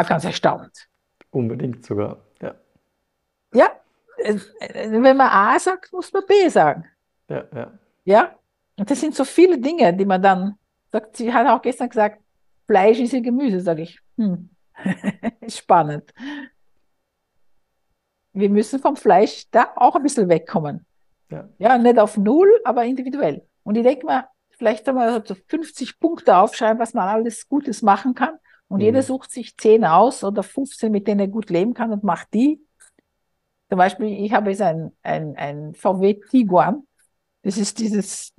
Speaker 3: war ganz erstaunt.
Speaker 2: Unbedingt sogar, ja.
Speaker 3: Ja, äh, wenn man A sagt, muss man B sagen.
Speaker 2: Ja, ja.
Speaker 3: Ja, und das sind so viele Dinge, die man dann sagt. Sie hat auch gestern gesagt, Fleisch ist ihr Gemüse, sage ich. Hm. Spannend. Wir müssen vom Fleisch da auch ein bisschen wegkommen. Ja. ja, nicht auf Null, aber individuell. Und ich denke mal, vielleicht einmal so 50 Punkte aufschreiben, was man alles Gutes machen kann. Und mhm. jeder sucht sich zehn aus oder 15, mit denen er gut leben kann und macht die. Zum Beispiel, ich habe jetzt ein, ein, ein VW Tiguan. Das ist dieses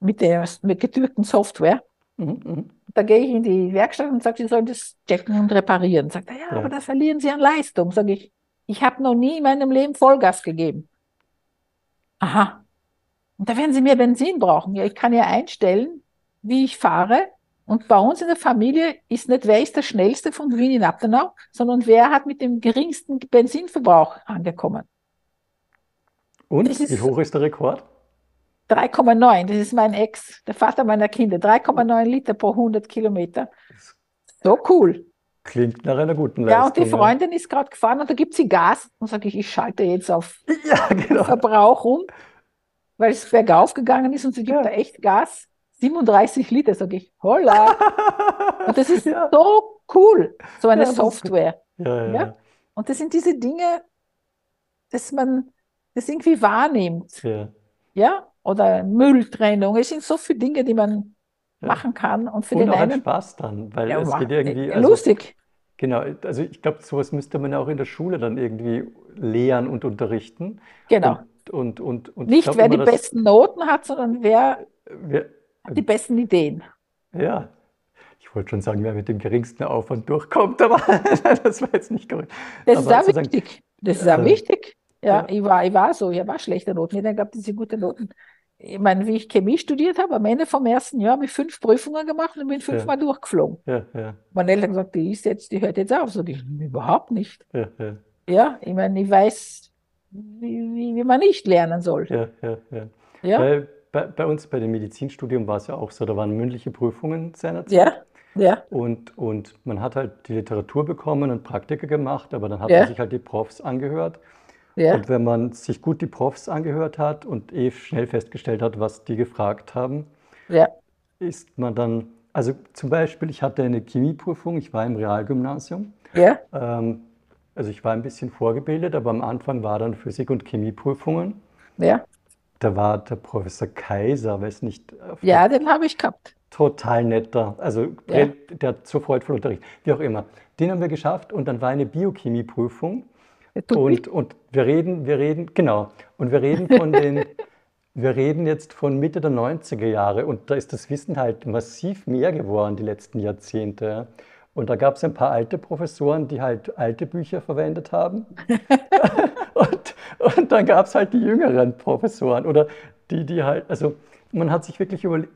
Speaker 3: mit der mit getürkten Software. Mhm, mhm. Da gehe ich in die Werkstatt und sage, Sie sollen das checken und reparieren. Sagt er, ja, ja, aber da verlieren Sie an Leistung. Sage ich, ich habe noch nie in meinem Leben Vollgas gegeben. Aha. Und da werden Sie mehr Benzin brauchen. Ja, ich kann ja einstellen, wie ich fahre und bei uns in der Familie ist nicht, wer ist der schnellste von Wien in Abtenau, sondern wer hat mit dem geringsten Benzinverbrauch angekommen.
Speaker 2: Und wie hoch ist der Rekord?
Speaker 3: 3,9, das ist mein Ex, der Vater meiner Kinder. 3,9 Liter pro 100 Kilometer. So cool.
Speaker 2: Klingt nach einer guten Leistung.
Speaker 3: Ja, und die Freundin ja. ist gerade gefahren und da gibt sie Gas. Und sage ich, ich schalte jetzt auf ja, genau. Verbrauch um, weil es bergauf gegangen ist und sie gibt ja. da echt Gas. 37 Liter, sage ich, holla. Und das ist so cool, so eine Software. Ja, ja, Und das sind diese Dinge, dass man das irgendwie wahrnimmt. Ja. Ja? Oder Mülltrennung. Es sind so viele Dinge, die man machen kann. Und für
Speaker 2: und
Speaker 3: den
Speaker 2: auch
Speaker 3: einen.
Speaker 2: Spaß dann, weil es geht irgendwie.
Speaker 3: Also, lustig.
Speaker 2: Genau, also ich glaube, sowas müsste man auch in der Schule dann irgendwie lehren und unterrichten.
Speaker 3: Genau.
Speaker 2: Und, und, und, und
Speaker 3: Nicht, wer die besten Noten hat, sondern wer, wer die besten Ideen.
Speaker 2: Ja, ich wollte schon sagen, wer mit dem geringsten Aufwand durchkommt, aber das war jetzt nicht korrekt.
Speaker 3: Das aber ist auch wichtig. Das ist auch äh, wichtig. Ja, ja, Ich, war, ich war so, ich war schlechte Noten. Ich habe diese gute Noten. Ich meine, wie ich Chemie studiert habe, am Ende vom ersten Jahr habe ich fünf Prüfungen gemacht und bin fünfmal ja. durchgeflogen. Ja, ja. Meine Eltern gesagt, die ist jetzt, die hört jetzt auf. Sag ich, überhaupt nicht. Ja, ja. ja ich meine, ich weiß, wie, wie, wie man nicht lernen soll.
Speaker 2: Ja, ja, ja. ja? Weil bei, bei, uns bei dem Medizinstudium war es ja auch so, da waren mündliche Prüfungen seinerzeit.
Speaker 3: Ja, ja.
Speaker 2: Und, und man hat halt die Literatur bekommen und Praktika gemacht, aber dann hat man sich halt die Profs angehört. Ja. Und wenn man sich gut die Profs angehört hat und eh schnell festgestellt hat, was die gefragt haben, ja. ist man dann, also zum Beispiel, ich hatte eine Chemieprüfung, ich war im Realgymnasium.
Speaker 3: Ja.
Speaker 2: Ähm, also ich war ein bisschen vorgebildet, aber am Anfang war dann Physik- und Chemieprüfungen.
Speaker 3: Ja.
Speaker 2: Da war der Professor Kaiser, weiß nicht.
Speaker 3: Ja, den habe ich gehabt.
Speaker 2: total netter. Also ja. der hat so freudvoll Unterricht, wie auch immer. Den haben wir geschafft und dann war eine Biochemieprüfung. Und, und wir reden, wir reden, genau, und wir reden von den, wir reden jetzt von Mitte der 90er Jahre und da ist das Wissen halt massiv mehr geworden die letzten Jahrzehnte. Und da gab es ein paar alte Professoren, die halt alte Bücher verwendet haben. und, und dann gab es halt die jüngeren Professoren oder die, die halt, also man hat sich wirklich überlegt,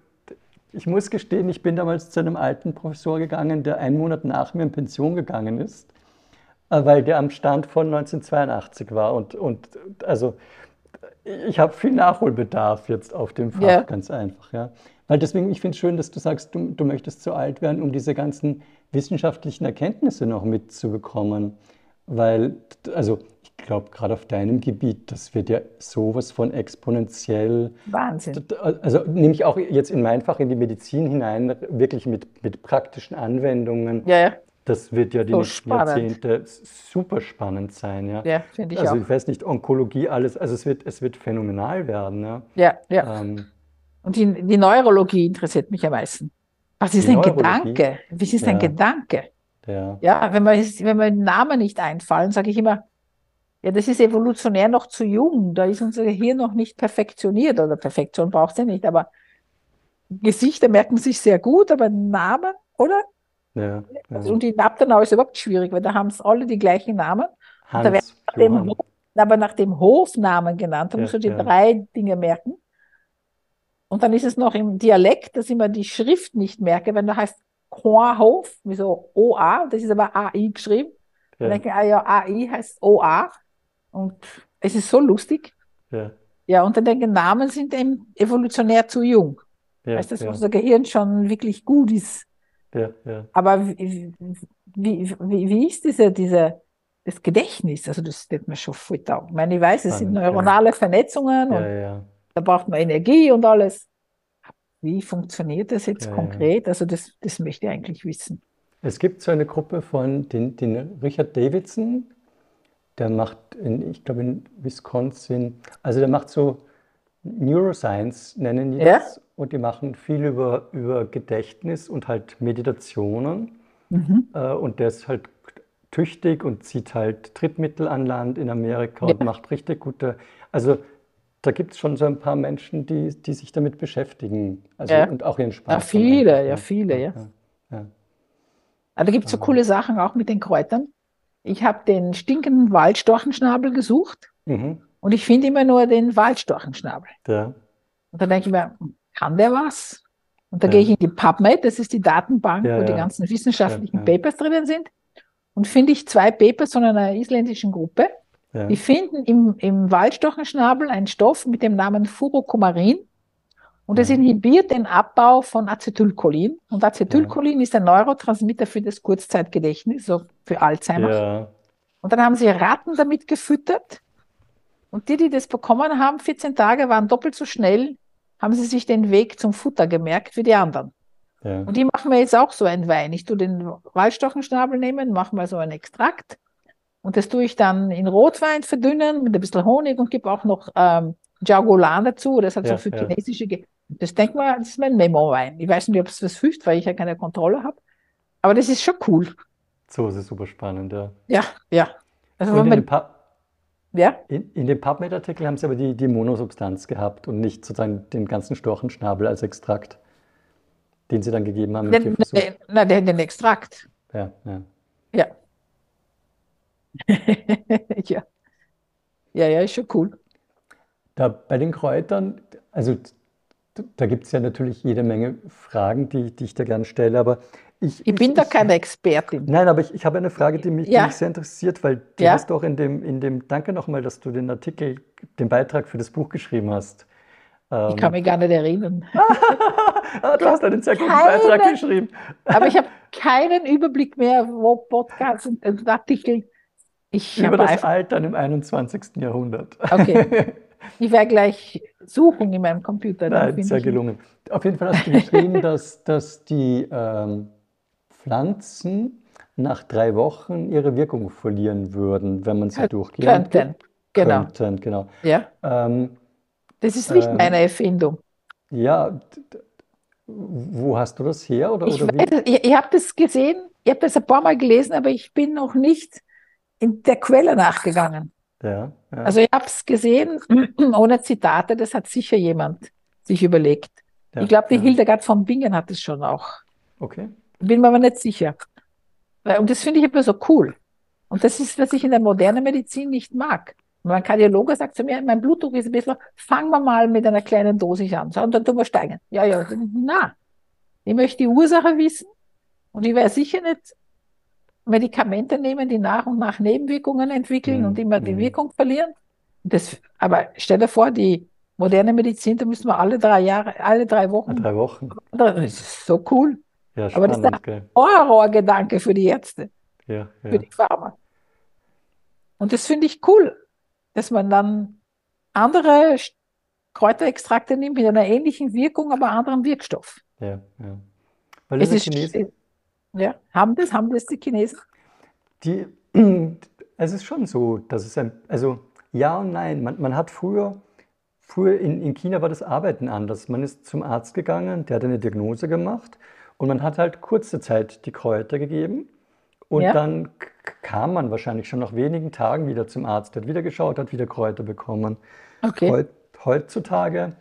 Speaker 2: ich muss gestehen, ich bin damals zu einem alten Professor gegangen, der einen Monat nach mir in Pension gegangen ist, weil der am Stand von 1982 war. Und, und also ich habe viel Nachholbedarf jetzt auf dem Fach, ja. ganz einfach. Ja. Weil deswegen, ich finde es schön, dass du sagst, du, du möchtest so alt werden, um diese ganzen wissenschaftlichen Erkenntnisse noch mitzubekommen. Weil, also ich glaube, gerade auf deinem Gebiet, das wird ja sowas von exponentiell.
Speaker 3: Wahnsinn.
Speaker 2: Also nehme ich auch jetzt in mein Fach in die Medizin hinein, wirklich mit, mit praktischen Anwendungen.
Speaker 3: Ja, ja.
Speaker 2: Das wird ja die so nächsten Jahrzehnte super spannend sein. Ja,
Speaker 3: ja finde ich
Speaker 2: also,
Speaker 3: auch.
Speaker 2: Also ich weiß nicht, Onkologie, alles, also es wird, es wird phänomenal werden. Ja,
Speaker 3: ja. ja. Ähm, Und die, die Neurologie interessiert mich am meisten. Was ist ein? Gedanke? Wie ist ja. ein Gedanke? Ja. ja, wenn, man, wenn mir Namen nicht einfallen, sage ich immer, ja, das ist evolutionär noch zu jung. Da ist unser Gehirn noch nicht perfektioniert. Oder Perfektion braucht es ja nicht, aber Gesichter merken sich sehr gut, aber Namen, oder? Ja, ja. Und in Abtenau ist überhaupt schwierig, weil da haben es alle die gleichen Namen. Hans, da werden nach dem, aber nach dem Hofnamen genannt. Da ja, musst du die drei Dinge merken. Und dann ist es noch im Dialekt, dass ich mir die Schrift nicht merke, wenn da heißt Kornhof, wie so OA, das ist aber AI geschrieben. Ja. Dann denke ich, ah ja, AI heißt OA. Und es ist so lustig. Ja. Ja, und dann denke ich, Namen sind eben evolutionär zu jung. Ja, weißt du, dass ja. unser Gehirn schon wirklich gut ist. Ja, ja. Aber wie, wie, wie, ist diese, diese, das Gedächtnis? Also, das steht mir schon voll da. Ich meine, ich weiß, es sind neuronale ja. Vernetzungen und da braucht man Energie und alles. Wie funktioniert das jetzt konkret? Also, das, das möchte ich eigentlich wissen.
Speaker 2: Es gibt so eine Gruppe von den, den Richard Davidson, der macht, in, ich glaube in Wisconsin, also der macht so Neuroscience, nennen die das. Und die machen viel über, über Gedächtnis und halt Meditationen. Mhm. Äh, und der ist halt tüchtig und zieht halt Trittmittel an Land in Amerika ja. und macht richtig gute. Also da gibt es schon so ein paar Menschen, die, die sich damit beschäftigen. Also,
Speaker 3: ja.
Speaker 2: Und auch ihren Spaß.
Speaker 3: Ja, viele, ja, viele, ja. ja. Aber da gibt es so coole Sachen auch mit den Kräutern. Ich habe den stinkenden Waldstorchenschnabel gesucht mhm. und ich finde immer nur den Waldstorchenschnabel. Ja. Und dann denke ich mir, kann der was? Und da ja. gehe ich in die PubMed, das ist die Datenbank, ja, wo die ganzen wissenschaftlichen Papers drinnen sind. Und finde ich zwei Papers von einer isländischen Gruppe. Die finden im, im Waldstochenschnabel einen Stoff mit dem Namen Furokumarin. Und es inhibiert den Abbau von Acetylcholin. Und Acetylcholin ist ein Neurotransmitter für das Kurzzeitgedächtnis, so für Alzheimer. Und dann haben sie Ratten damit gefüttert. Und die, die das bekommen haben, 14 Tage waren doppelt so schnell, haben sie sich den Weg zum Futter gemerkt wie die anderen. Ja. Und die machen wir jetzt auch so ein Wein. Ich tue den Waldstochenschnabel nehmen, mache mal so einen Extrakt. Und das tue ich dann in Rotwein verdünnen mit ein bisschen Honig und gebe auch noch ähm, Jagolan dazu. Das hat ja, so für ja. chinesische. Ge das denkt man, das ist mein Memo-Wein. Ich weiß nicht, ob es was hilft, weil ich ja keine Kontrolle habe. Aber das ist schon cool.
Speaker 2: So, das ist super spannend, ja.
Speaker 3: Ja, ja.
Speaker 2: Also, wenn man, ja? In, in dem PubMed-Artikel haben sie aber die, die Monosubstanz gehabt und nicht sozusagen den ganzen Storchenschnabel als Extrakt, den sie dann gegeben haben.
Speaker 3: Den, den, na, den, den Extrakt.
Speaker 2: Ja, ja.
Speaker 3: Ja. ja. Ja, ja, ist schon cool.
Speaker 2: Da bei den Kräutern, also da gibt es ja natürlich jede Menge Fragen, die, die ich dir gerne stelle, aber ich,
Speaker 3: ich bin
Speaker 2: ich,
Speaker 3: da keine Expertin.
Speaker 2: Nein, aber ich, ich habe eine Frage, die mich, ja. die mich sehr interessiert, weil du ja. hast auch in dem, in dem, danke nochmal, dass du den Artikel, den Beitrag für das Buch geschrieben hast.
Speaker 3: Ich kann mich gar nicht erinnern.
Speaker 2: ah, du hast einen sehr guten keinen, Beitrag geschrieben.
Speaker 3: aber ich habe keinen Überblick mehr, wo Podcasts und Artikel.
Speaker 2: Ich Über das Altern im 21. Jahrhundert.
Speaker 3: Okay. Ich werde gleich suchen in meinem Computer.
Speaker 2: Nein, sehr gelungen. Auf jeden Fall hast du geschrieben, dass, dass die ähm, Pflanzen nach drei Wochen ihre Wirkung verlieren würden, wenn man sie durchgeht.
Speaker 3: Könnten, genau.
Speaker 2: Könnten, genau.
Speaker 3: Ja. Ähm, das ist nicht äh, meine Erfindung.
Speaker 2: Ja, Wo hast du das her? Oder,
Speaker 3: ich ich, ich habe das gesehen, ich habe das ein paar Mal gelesen, aber ich bin noch nicht in der Quelle nachgegangen.
Speaker 2: Ja, ja.
Speaker 3: Also ich habe es gesehen, ohne Zitate, das hat sicher jemand sich überlegt.
Speaker 2: Ja,
Speaker 3: ich glaube, die. Hildegard von Bingen hat es schon auch.
Speaker 2: Okay.
Speaker 3: Bin mir aber nicht sicher. Und das finde ich immer so cool. Und das ist, was ich in der modernen Medizin nicht mag. Mein Kardiologe sagt zu mir, mein Blutdruck ist ein bisschen, fangen wir mal mit einer kleinen Dosis an. So, Und dann tun wir steigen. Ja, ja, na. Ich möchte die Ursache wissen und ich werde sicher nicht Medikamente nehmen, die nach und nach Nebenwirkungen entwickeln
Speaker 2: Mhm,
Speaker 3: und immer die
Speaker 2: mhm.
Speaker 3: Wirkung verlieren. Das, aber stell dir vor, die moderne Medizin, da müssen wir alle drei Jahre, alle drei Wochen.
Speaker 2: Drei Wochen.
Speaker 3: Das ist so cool.
Speaker 2: Ja,
Speaker 3: Aber das ist
Speaker 2: spannend, gell?
Speaker 3: Horrorgedanke für die Ärzte,
Speaker 2: Ja,
Speaker 3: für
Speaker 2: ja.
Speaker 3: die Pharma. Und das finde ich cool, dass man dann andere Kräuterextrakte nimmt mit einer ähnlichen Wirkung, aber anderem Wirkstoff.
Speaker 2: Ja, ja. Weil
Speaker 3: Es
Speaker 2: diese
Speaker 3: ist, ja, haben das, haben das die Chinesen?
Speaker 2: die, es ist schon so, dass es ein, also ja und nein. Man, man hat früher, früher in, in China war das Arbeiten anders. Man ist zum Arzt gegangen, der hat eine Diagnose gemacht und man hat halt kurze Zeit die Kräuter gegeben und
Speaker 3: Ja.
Speaker 2: dann kam man wahrscheinlich schon nach wenigen Tagen wieder zum Arzt, hat wieder geschaut, hat wieder Kräuter bekommen.
Speaker 3: Okay.
Speaker 2: Heut, heutzutage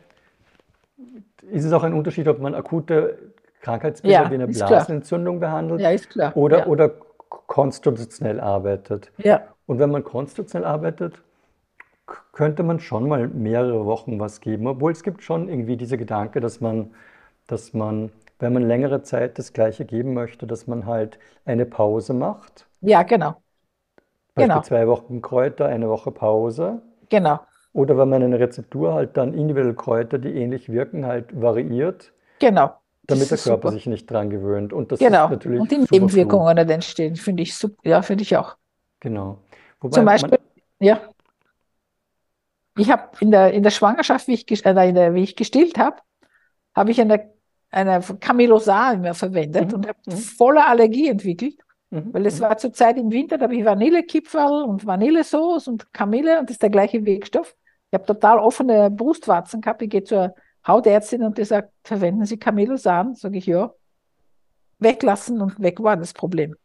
Speaker 2: ist es auch ein Unterschied, ob man akute Krankheitsbilder
Speaker 3: Ja,
Speaker 2: wie eine
Speaker 3: ist klar.
Speaker 2: Blasenentzündung behandelt
Speaker 3: Ja,
Speaker 2: oder,
Speaker 3: ja.
Speaker 2: oder konstitutionell arbeitet.
Speaker 3: ja.
Speaker 2: Und wenn man konstitutionell arbeitet, könnte man schon mal mehrere Wochen was geben. Obwohl es gibt schon irgendwie diese Gedanke, dass man, dass man, wenn man längere Zeit das Gleiche geben möchte, dass man halt eine Pause macht.
Speaker 3: ja, genau.
Speaker 2: Beispiel
Speaker 3: Genau.
Speaker 2: zwei Wochen Kräuter, eine Woche Pause.
Speaker 3: Genau.
Speaker 2: Oder wenn man eine Rezeptur halt dann individuell Kräuter, die ähnlich wirken, halt variiert,
Speaker 3: Genau.
Speaker 2: Damit der Körper
Speaker 3: super.
Speaker 2: sich nicht dran gewöhnt. Und das
Speaker 3: Genau.
Speaker 2: ist natürlich
Speaker 3: Und die. Nebenwirkungen nicht entstehen, finde ich super. Ja, finde ich auch.
Speaker 2: Genau. Wobei
Speaker 3: Zum Beispiel, ja. Ich habe in der, in der Schwangerschaft, wie ich, äh, in der, wie ich gestillt habe, habe ich eine, eine Camillosal mehr verwendet
Speaker 2: Mhm,
Speaker 3: und habe
Speaker 2: mhm.
Speaker 3: voller Allergie entwickelt,
Speaker 2: Mhm,
Speaker 3: weil es
Speaker 2: mhm.
Speaker 3: war zur Zeit im Winter, da habe ich Vanillekipferl und Vanillesoße und Kamille und das ist der gleiche Wirkstoff. Ich habe total offene Brustwarzen gehabt. Ich gehe zur Hautärztin und die sagt, verwenden Sie Camillosan? Sage ich, ja. Weglassen und weg war das Problem.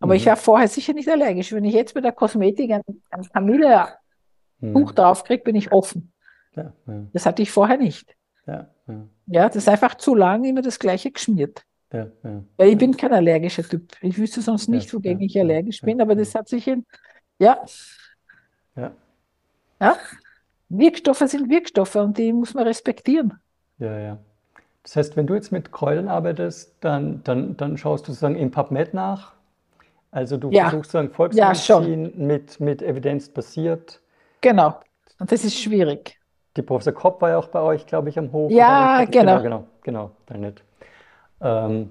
Speaker 3: Aber ich
Speaker 2: Mhm.
Speaker 3: war vorher sicher nicht allergisch. Wenn ich jetzt mit der Kosmetik ein, ein Camille-Buch
Speaker 2: Mhm.
Speaker 3: draufkriege, bin ich offen.
Speaker 2: Ja, ja,
Speaker 3: Das hatte ich vorher nicht.
Speaker 2: ja, ja,
Speaker 3: Ja, das ist einfach zu lange immer das Gleiche geschmiert.
Speaker 2: ja, ja.
Speaker 3: Weil ich bin kein allergischer Typ. Ich wüsste sonst nicht, wogegen ich allergisch bin, aber das hat sich in, ja,
Speaker 2: Ja,
Speaker 3: ja. Wirkstoffe sind Wirkstoffe und die muss man respektieren.
Speaker 2: ja, ja. Das heißt, wenn du jetzt mit Kräutern arbeitest, dann, dann, dann schaust du sozusagen im PubMed nach. Also du versuchst sozusagen. Volksmedizin mit, mit Evidenz basiert.
Speaker 3: Genau. Und das ist schwierig.
Speaker 2: Die Professor Kopp war ja auch bei euch, glaube ich, am Hof.
Speaker 3: Ja, genau.
Speaker 2: Genau, genau, genau, nicht. Ähm,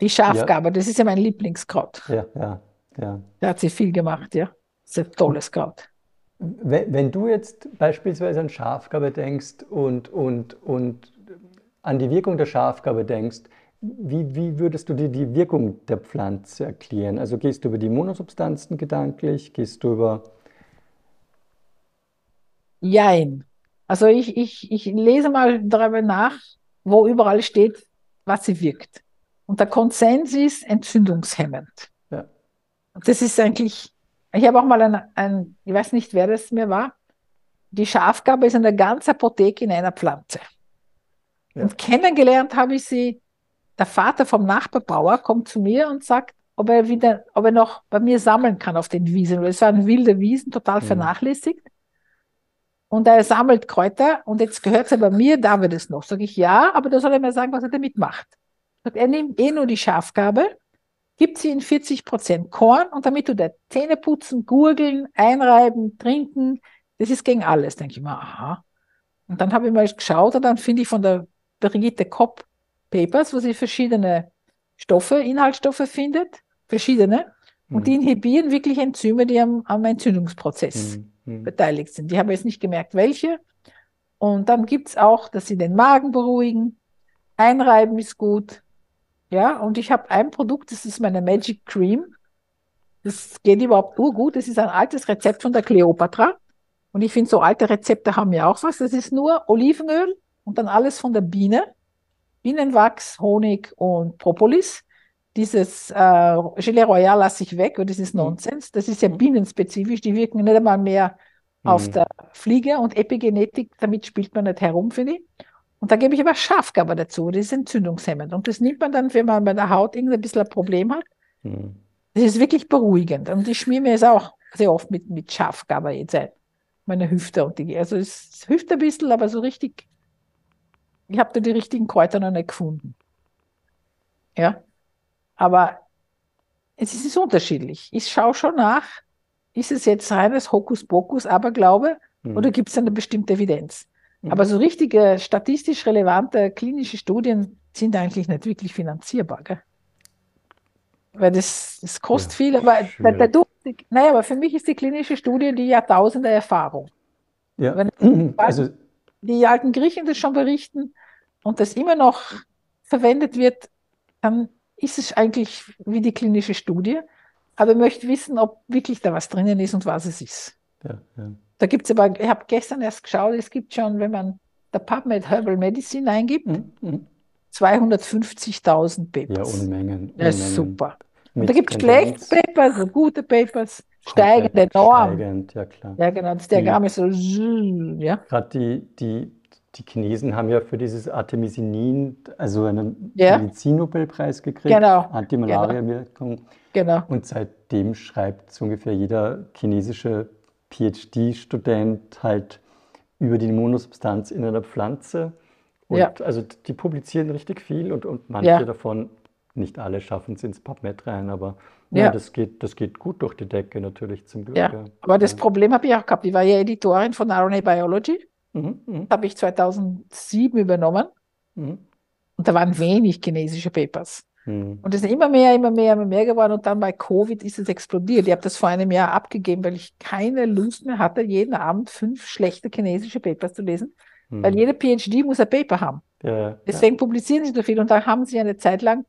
Speaker 3: Die Schafgabe, das ist ja mein Lieblingskraut.
Speaker 2: ja, ja, ja.
Speaker 3: Da hat sie viel gemacht, ja. Das ist ein tolles Kraut.
Speaker 2: Wenn, wenn du jetzt beispielsweise an Schafgabe denkst und, und, und an die Wirkung der Schafgabe denkst, wie, wie würdest du dir die Wirkung der Pflanze erklären? Also gehst du über die Monosubstanzen gedanklich? Gehst du über...
Speaker 3: Jein. Also ich, ich, ich lese mal darüber nach, wo überall steht, was sie wirkt. Und der Konsens ist entzündungshemmend.
Speaker 2: Ja.
Speaker 3: Und das ist eigentlich, ich habe auch mal ein, ein, ich weiß nicht, wer das mir war, die Schafgabe ist eine ganze Apotheke in einer Pflanze.
Speaker 2: Ja.
Speaker 3: Und kennengelernt habe ich sie, der Vater vom Nachbarbauer kommt zu mir und sagt, ob er wieder, ob er noch bei mir sammeln kann auf den Wiesen. Weil es waren wilde Wiesen, total
Speaker 2: Mhm.
Speaker 3: vernachlässigt. Und er sammelt Kräuter und jetzt gehört es ja bei mir, darf er das noch? Sage ich ja, aber da soll er mir sagen, was er damit macht. Sagt, er nimmt eh nur die Schafgabe, gibt sie in 40 Prozent Korn und damit tut er Zähne putzen, gurgeln, einreiben, trinken. Das ist gegen alles, denke ich mal, aha. Und dann habe ich mal geschaut und dann finde ich von der Brigitte Kopp Papers, wo sie verschiedene Stoffe, Inhaltsstoffe findet, verschiedene, und die inhibieren wirklich Enzyme, die am, am Entzündungsprozess
Speaker 2: Hm, hm.
Speaker 3: beteiligt sind. Die haben jetzt nicht gemerkt, welche. Und dann gibt es auch, dass sie den Magen beruhigen. Einreiben ist gut. Ja, und ich habe ein Produkt, das ist meine Magic Cream. Das geht überhaupt urgut. Das ist ein altes Rezept von der Cleopatra. Und ich finde, so alte Rezepte haben ja auch was. Das ist nur Olivenöl und dann alles von der Biene. Bienenwachs, Honig und Propolis. Dieses äh, Gelee Royal lasse ich weg, weil das ist mhm. Nonsens. Das ist ja bienenspezifisch. Die wirken nicht einmal mehr auf mhm. der Fliege und Epigenetik, damit spielt man nicht herum, finde ich. Und da gebe ich aber Schafgabe dazu, das ist entzündungshemmend. Und das nimmt man dann, wenn man bei der Haut irgendein bisschen ein Problem hat. Mhm. Das ist wirklich beruhigend. Und ich schmiere mir es auch sehr oft mit, mit Schafgabe jetzt ein. Meine Hüfte und die, also es hüft ein bisschen, aber so richtig, ich habe da die richtigen Kräuter noch nicht gefunden. Ja. Aber es ist unterschiedlich. Ich schaue schon nach, ist es jetzt reines Hokuspokus, Aberglaube, mhm. oder gibt es eine bestimmte Evidenz? Mhm. Aber so richtige statistisch relevante klinische Studien sind eigentlich nicht wirklich finanzierbar. Gell? Weil das, das kostet ja, viel, aber Durchblick, naja, aber für mich ist die klinische Studie die Jahrtausende Erfahrung. Ja. Wenn also, die alten Griechen das schon berichten und das immer noch verwendet wird, dann ist es eigentlich wie die klinische Studie. Aber ich möchte wissen, ob wirklich da was drinnen ist und was es ist. Ja, ja. Da gibt es aber, ich habe gestern erst geschaut, es gibt schon, wenn man der PubMed Herbal Medicine eingibt, mhm. mhm. 250.000 Papers.
Speaker 2: Ja, Unmengen.
Speaker 3: Das ist super. Und da gibt es schlechte Papers, gute Papers, steigende Norm. Steigend, ja klar. Ja, genau, das Diagramm ist so,
Speaker 2: ja. Gerade die, die, die Chinesen haben ja für dieses Artemisinin, also einen ja. Medizinnobelpreis gekriegt,
Speaker 3: genau.
Speaker 2: Antimalaria-Wirkung.
Speaker 3: Genau.
Speaker 2: Und seitdem schreibt so ungefähr jeder chinesische PhD-Student halt über die Immunosubstanz in einer Pflanze. Und ja. also die publizieren richtig viel und, und manche ja. davon, nicht alle schaffen es ins PubMed rein, aber ja. ja. das, geht, das geht gut durch die Decke natürlich zum Glück.
Speaker 3: Ja. Aber das Problem habe ich auch gehabt. Ich war ja Editorin von RNA Biology. Mhm, mh. habe ich 2007 übernommen. Mhm. Und da waren wenig chinesische Papers. Mhm. Und es ist immer mehr, immer mehr, immer mehr geworden. Und dann bei Covid ist es explodiert. Ich habe das vor einem Jahr abgegeben, weil ich keine Lust mehr hatte, jeden Abend fünf schlechte chinesische Papers zu lesen. Mhm. Weil jede PhD muss ein Paper haben. Ja, Deswegen ja. publizieren sie so viel. Und da haben sie eine Zeit lang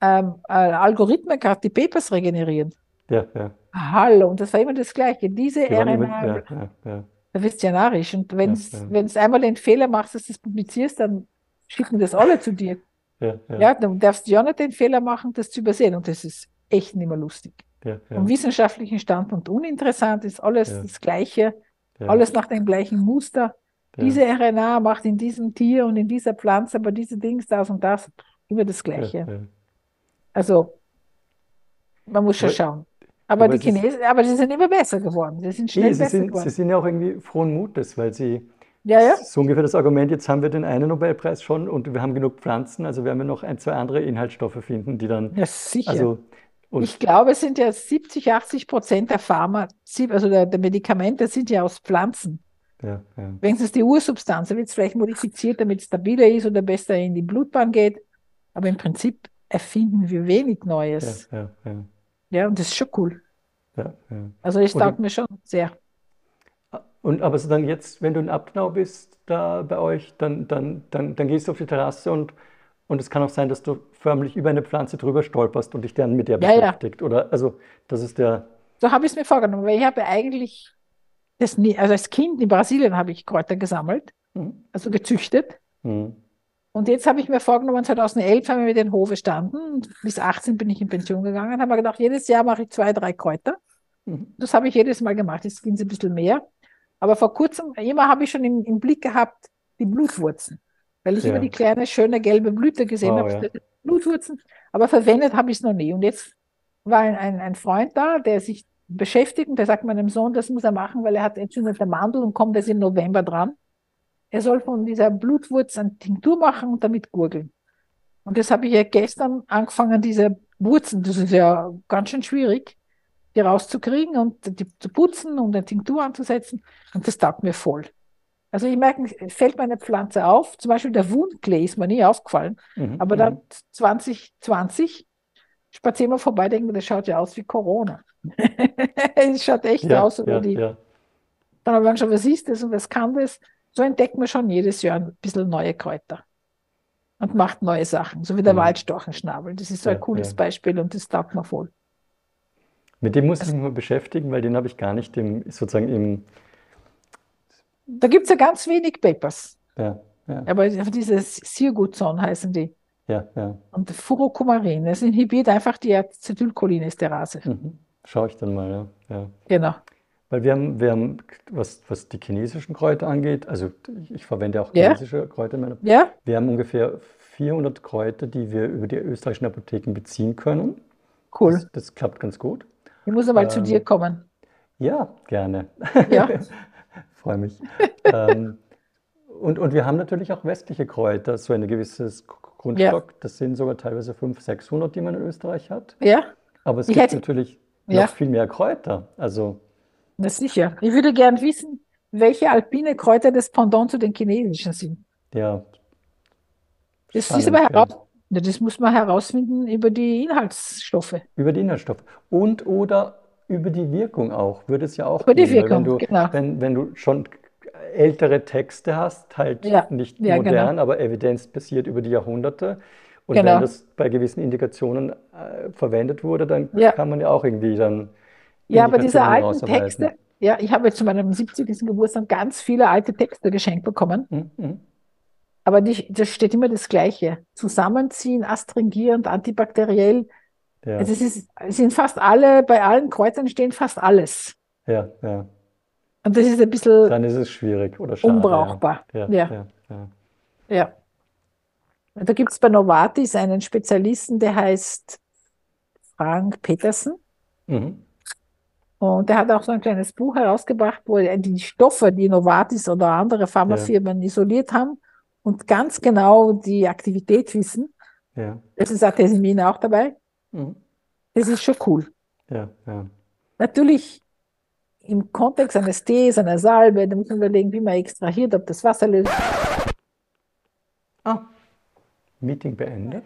Speaker 3: ähm, äh, Algorithmen gehabt, die Papers regenerieren.
Speaker 2: Ja, ja.
Speaker 3: Hallo, und das war immer das Gleiche. Diese die RNA, ja, ja. Da wirst du ja narrisch. Und wenn du einmal den Fehler machst, dass du das publizierst, dann schicken das alle zu dir. Ja, ja. ja, dann darfst du ja nicht den Fehler machen, das zu übersehen. Und das ist echt nicht mehr lustig. Ja. Vom wissenschaftlichen Standpunkt uninteressant ist alles das Gleiche, alles nach dem gleichen Muster. Diese RNA macht in diesem Tier und in dieser Pflanze aber diese Dings, das und das, immer das Gleiche. Also, man muss schon schauen. Aber, aber die Chinesen, aber sie sind immer besser geworden. Sie sind schnell nee, besser
Speaker 2: sind,
Speaker 3: geworden.
Speaker 2: Sie sind ja auch irgendwie frohen Mutes, weil sie
Speaker 3: ja, ja.
Speaker 2: So ungefähr das Argument, jetzt haben wir den einen Nobelpreis schon und wir haben genug Pflanzen, also werden wir noch ein, zwei andere Inhaltsstoffe finden, die dann.
Speaker 3: Ja, sicher. Also, ich glaube, es sind ja 70, 80 Prozent der Pharma, also der, der Medikamente sind ja aus Pflanzen. Ja, ja. Wenn es die Ursubstanz, dann wird es vielleicht modifiziert, damit es stabiler ist oder besser in die Blutbahn geht. Aber im Prinzip erfinden wir wenig Neues. Ja, ja, ja. Ja und das ist schon cool. Ja, ja. Also das taugt mir schon sehr.
Speaker 2: Und aber so dann jetzt, wenn du in Abnau bist, da bei euch, dann, dann, dann, dann gehst du auf die Terrasse und, und es kann auch sein, dass du förmlich über eine Pflanze drüber stolperst und dich dann mit der ja, beschäftigt. Ja. Oder also das ist der.
Speaker 3: So habe ich es mir vorgenommen, weil ich habe eigentlich das nie, also als Kind in Brasilien habe ich Kräuter gesammelt, mhm. also gezüchtet. Mhm. Und jetzt habe ich mir vorgenommen, 2011 haben wir mit den Hofe standen. Bis 18 bin ich in Pension gegangen. Haben wir gedacht, jedes Jahr mache ich zwei, drei Kräuter. Mhm. Das habe ich jedes Mal gemacht. Jetzt ging es ein bisschen mehr. Aber vor kurzem, immer habe ich schon im, im Blick gehabt, die Blutwurzen. Weil ich ja. immer die kleine, schöne gelbe Blüte gesehen oh, habe. Ja. Blutwurzen. Aber verwendet habe ich es noch nie. Und jetzt war ein, ein, ein Freund da, der sich beschäftigt und der sagt meinem Sohn, das muss er machen, weil er hat entzündete Mandel und kommt erst im November dran. Er soll von dieser Blutwurz eine Tinktur machen und damit gurgeln. Und das habe ich ja gestern angefangen, diese Wurzen, das ist ja ganz schön schwierig, die rauszukriegen und die zu putzen und eine Tinktur anzusetzen. Und das taugt mir voll. Also ich merke, es fällt meine Pflanze auf. Zum Beispiel der Wundklee ist mir nie aufgefallen. Mhm, aber dann 2020 spazieren wir vorbei, denken wir, das schaut ja aus wie Corona. es schaut echt ja, aus. Ja, die, ja. Dann haben wir schon, was ist das und was kann das? So entdeckt man schon jedes Jahr ein bisschen neue Kräuter und macht neue Sachen, so wie der mhm. Waldstorchenschnabel. Das ist so ein cooles Beispiel und das taugt mir voll.
Speaker 2: Mit dem muss ich mich mal beschäftigen, weil den habe ich gar nicht im, sozusagen im.
Speaker 3: Da gibt es ja ganz wenig Papers. Ja, ja.
Speaker 2: ja.
Speaker 3: Aber diese Sirgutson heißen die.
Speaker 2: Ja, ja.
Speaker 3: Und Furokumarin, das inhibiert einfach die Acetylcholinesterase.
Speaker 2: Mhm. Schaue ich dann mal, ja. ja.
Speaker 3: Genau.
Speaker 2: Weil wir haben, wir haben was, was die chinesischen Kräuter angeht, also ich, verwende auch
Speaker 3: Ja.
Speaker 2: chinesische Kräuter in meiner
Speaker 3: Ja,
Speaker 2: Wir haben ungefähr 400 Kräuter, die wir über die österreichischen Apotheken beziehen können.
Speaker 3: cool.
Speaker 2: Das, das klappt ganz gut.
Speaker 3: Ich muss zu
Speaker 2: Ähm,
Speaker 3: dir kommen.
Speaker 2: Ja, gerne.
Speaker 3: Ja,
Speaker 2: Freue mich. ähm, und, und wir haben natürlich auch westliche Kräuter, so ein gewisses Grundstock. Das sind sogar teilweise 500, 600, die man in Österreich hat.
Speaker 3: ja,
Speaker 2: Aber es
Speaker 3: Ich
Speaker 2: gibt
Speaker 3: hätte-
Speaker 2: natürlich
Speaker 3: Ja.
Speaker 2: noch viel mehr Kräuter. Also,
Speaker 3: das sicher. Ich würde gern wissen, welche alpine Kräuter das Pendant zu den chinesischen sind.
Speaker 2: ja,
Speaker 3: Das ist aber heraus, ja, das muss man herausfinden über die Inhaltsstoffe.
Speaker 2: Über die Inhaltsstoffe. Und oder über die Wirkung auch, würde es ja auch
Speaker 3: Über die
Speaker 2: gehen. Wenn
Speaker 3: Wirkung,
Speaker 2: du,
Speaker 3: genau.
Speaker 2: wenn, wenn du schon ältere Texte hast, halt
Speaker 3: Ja,
Speaker 2: nicht
Speaker 3: ja, genau.
Speaker 2: modern, aber evidenzbasiert über die Jahrhunderte. Und
Speaker 3: Genau.
Speaker 2: wenn das bei gewissen Indikationen äh, verwendet wurde, dann
Speaker 3: Ja.
Speaker 2: kann man ja auch irgendwie dann
Speaker 3: Ja, aber diese alten. Texte, ja, ich habe jetzt zu meinem 70. Geburtstag ganz viele alte Texte geschenkt bekommen,
Speaker 2: Mhm, mhm.
Speaker 3: aber die, da steht immer das Gleiche. Zusammenziehen, astringierend, antibakteriell.
Speaker 2: Ja,
Speaker 3: Also es ist, es sind fast alle, bei allen Kreuzern stehen fast alles.
Speaker 2: ja, ja.
Speaker 3: Und das ist ein bisschen
Speaker 2: Dann ist es schwierig oder schade.
Speaker 3: unbrauchbar.
Speaker 2: Ja,
Speaker 3: Ja.
Speaker 2: ja, ja.
Speaker 3: Ja. Da gibt es bei Novartis einen Spezialisten, der heißt Frank Petersen.
Speaker 2: Mhm.
Speaker 3: Und der hat auch so ein kleines Buch herausgebracht, wo er die Stoffe, die Novartis oder andere Pharmafirmen isoliert haben und ganz genau die Aktivität wissen.
Speaker 2: Ja,
Speaker 3: Das ist Artemisinin auch dabei.
Speaker 2: mhm.
Speaker 3: Das ist schon cool.
Speaker 2: ja, ja.
Speaker 3: Natürlich im Kontext eines Tees, einer Salbe, da muss man überlegen, wie man extrahiert, ob das Wasser löst.
Speaker 2: Ah, Meeting beendet.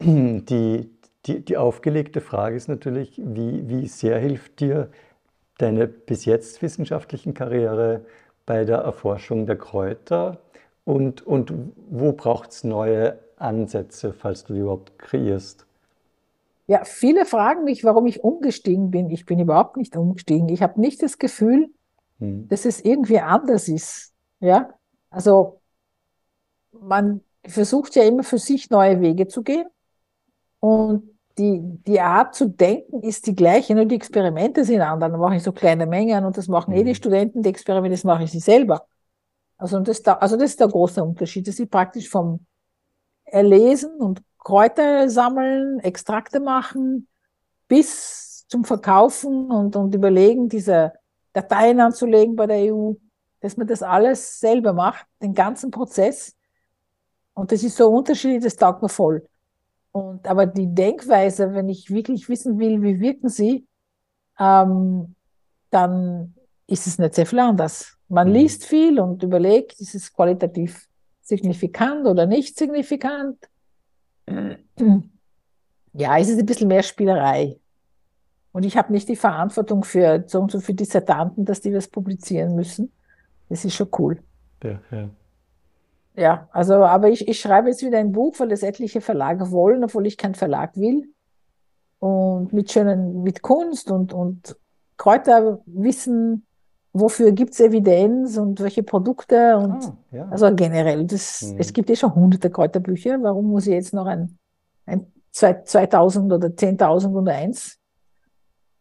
Speaker 2: Die, die, die aufgelegte Frage ist natürlich, wie, wie sehr hilft dir deine bis jetzt wissenschaftlichen Karriere bei der Erforschung der Kräuter und, und wo braucht es neue Ansätze, falls du die überhaupt kreierst?
Speaker 3: Ja, viele fragen mich, warum ich umgestiegen bin. Ich bin überhaupt nicht umgestiegen. Ich habe nicht das Gefühl,
Speaker 2: Hm.
Speaker 3: dass es irgendwie anders ist. Ja, also man versucht ja immer für sich neue Wege zu gehen und die, die Art zu denken ist die gleiche, nur die Experimente sind anders. Dann mache ich so kleine Mengen und das machen eh die
Speaker 2: Mhm.
Speaker 3: Studenten, die Experimente, das mache ich sie selber. Also, das, da- also das ist der große Unterschied, dass sie praktisch vom Erlesen und Kräuter sammeln, Extrakte machen, bis zum Verkaufen und, und überlegen, diese Dateien anzulegen bei der EU, dass man das alles selber macht, den ganzen Prozess. Und das ist so unterschiedlich, das taugt mir voll. Und, aber die Denkweise, wenn ich wirklich wissen will, wie wirken sie, ähm, dann ist es nicht sehr viel anders. Man
Speaker 2: Mhm.
Speaker 3: liest viel und überlegt, ist es qualitativ signifikant oder nicht signifikant? Ja, es ist ein bisschen mehr Spielerei. Und ich habe nicht die Verantwortung für so und so viele Dissertanten, dass die was publizieren müssen. Das ist schon cool.
Speaker 2: Ja, ja.
Speaker 3: Ja, also, aber ich, ich schreibe jetzt wieder ein Buch, weil das etliche Verlage wollen, obwohl ich keinen Verlag will. Und mit schönen, mit Kunst und, und Kräuterwissen, wofür gibt es Evidenz und welche Produkte und
Speaker 2: Ah, ja.
Speaker 3: also generell, das,
Speaker 2: Mhm.
Speaker 3: es gibt eh schon hunderte Kräuterbücher. Warum muss ich jetzt noch ein, ein zwei- 2000 oder 10.000 und eins?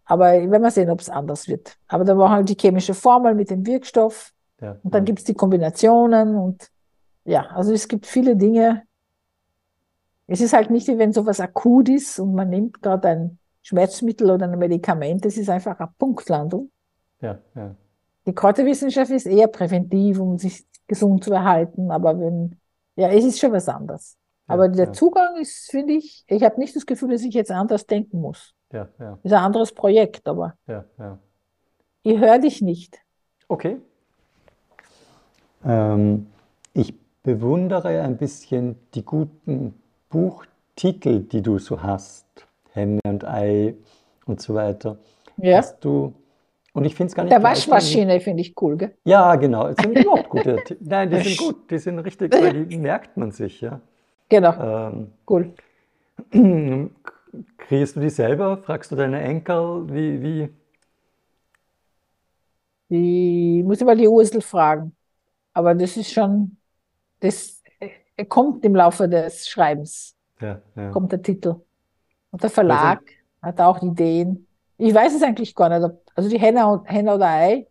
Speaker 3: Aber werden wir sehen, ob es anders wird. Aber da war halt die chemische Formel mit dem Wirkstoff
Speaker 2: ja,
Speaker 3: und dann
Speaker 2: ja.
Speaker 3: gibt es die Kombinationen und ja, also es gibt viele Dinge. Es ist halt nicht wie wenn sowas akut ist und man nimmt gerade ein Schmerzmittel oder ein Medikament, es ist einfach eine Punktlandung.
Speaker 2: ja, ja.
Speaker 3: Die Kräuterwissenschaft ist eher präventiv, um sich gesund zu erhalten, aber wenn, ja, es ist schon was anderes.
Speaker 2: Ja,
Speaker 3: Aber der
Speaker 2: ja.
Speaker 3: Zugang ist, finde ich, ich habe nicht das Gefühl, dass ich jetzt anders denken muss.
Speaker 2: Ja, ja,
Speaker 3: Ist ein anderes Projekt, aber
Speaker 2: ja, ja.
Speaker 3: ich höre dich nicht.
Speaker 2: Okay. Ähm, ich bewundere ein bisschen die guten Buchtitel, die du so hast. Henne und Ei und so weiter.
Speaker 3: Ja.
Speaker 2: Hast du, und ich finde es gar nicht
Speaker 3: Der Waschmaschine finde ich cool, gell?
Speaker 2: Ja, genau. Es sind überhaupt gute. Nein, die sind gut. Die sind richtig, weil die merkt man sich, ja.
Speaker 3: Genau,
Speaker 2: Ähm,
Speaker 3: cool.
Speaker 2: Kriegst du die selber? Fragst du deine Enkel? Wie, wie?
Speaker 3: Die muss ich mal die Ursel fragen. Aber das ist schon, das äh, kommt im Laufe des Schreibens,
Speaker 2: Ja, ja.
Speaker 3: kommt der Titel. Und der Verlag hat auch Ideen. Ich weiß es eigentlich gar nicht. Ob, also die Henna, und, Henna oder Ei,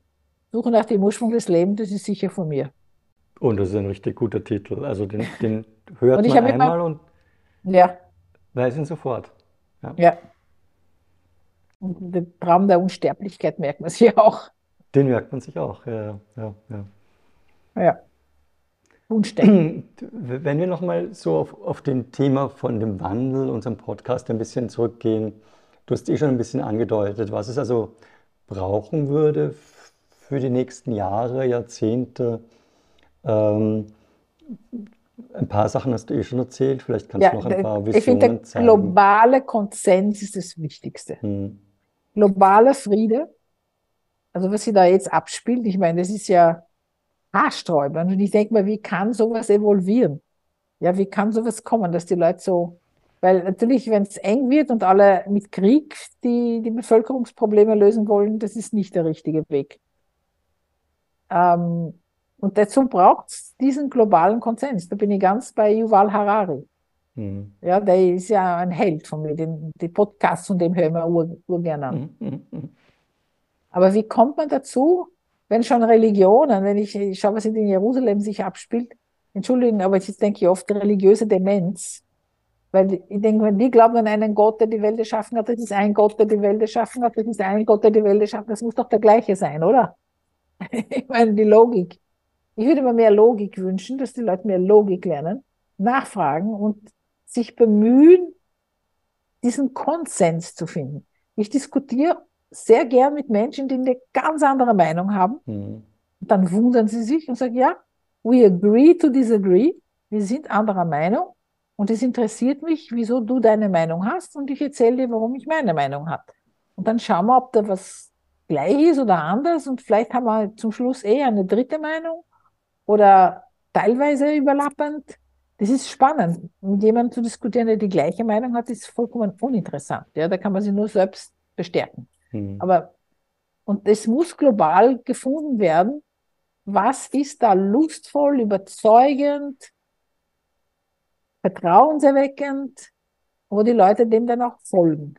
Speaker 3: Suche nach dem Ursprung des Lebens, das ist sicher von mir.
Speaker 2: Und das ist ein richtig guter Titel. Also den, den hört man
Speaker 3: habe immer-
Speaker 2: einmal und
Speaker 3: Ja,
Speaker 2: weiß ihn sofort.
Speaker 3: ja. Und den Traum der Unsterblichkeit merkt man sich auch.
Speaker 2: Den merkt man sich auch. Ja, ja, ja.
Speaker 3: Ja. Unsterblichkeit.
Speaker 2: Wenn wir nochmal so auf, auf dem Thema von dem Wandel, unserem Podcast ein bisschen zurückgehen, du hast eh schon ein bisschen angedeutet, was es also brauchen würde für die nächsten Jahre, Jahrzehnte. Ähm, ein paar Sachen hast du eh schon erzählt, vielleicht kannst
Speaker 3: Ja,
Speaker 2: du noch ein paar
Speaker 3: ich finde, der
Speaker 2: Visionen zeigen.
Speaker 3: globale Konsens ist das Wichtigste.
Speaker 2: Hm,
Speaker 3: Globaler Friede, also was sich da jetzt abspielt, ich meine, das ist ja haarsträubend. Und ich denke mal, wie kann sowas evolvieren? Ja, wie kann sowas kommen, dass die Leute so, weil natürlich, wenn es eng wird und alle mit Krieg die, die Bevölkerungsprobleme lösen wollen, das ist nicht der richtige Weg. Ähm, und dazu braucht es diesen globalen Konsens. Da bin ich ganz bei Yuval Harari.
Speaker 2: hm,
Speaker 3: Ja, der ist ja ein Held von mir. Den, die Podcasts von dem hören wir ur, urgern an.
Speaker 2: hm, hm, hm.
Speaker 3: Aber wie kommt man dazu, wenn schon Religionen, wenn ich, ich schaue, was in Jerusalem sich abspielt, entschuldigen, aber jetzt denke ich oft religiöse Demenz. Weil ich denke, wenn die glauben an einen Gott, der die Welt erschaffen hat, das ist ein Gott, der die Welt erschaffen hat, das ist ein Gott, der die Welt erschaffen hat, das muss doch der gleiche sein, oder? Ich meine, die Logik. Ich würde mir mehr Logik wünschen, dass die Leute mehr Logik lernen, nachfragen und sich bemühen, diesen Konsens zu finden. Ich diskutiere sehr gern mit Menschen, die eine ganz andere Meinung haben.
Speaker 2: hm.
Speaker 3: Und dann wundern sie sich und sagen, ja, we agree to disagree. Wir sind anderer Meinung. Und es interessiert mich, wieso du deine Meinung hast. Und ich erzähle dir, warum ich meine Meinung habe. Und dann schauen wir, ob da was gleich ist oder anders. Und vielleicht haben wir zum Schluss eher eine dritte Meinung oder teilweise überlappend. Das ist spannend. Mit jemandem zu diskutieren, der die gleiche Meinung hat, ist vollkommen uninteressant. Ja, da kann man sich nur selbst bestärken.
Speaker 2: Hm.
Speaker 3: Aber, und es muss global gefunden werden, was ist da lustvoll, überzeugend, vertrauenserweckend, wo die Leute dem dann auch folgen.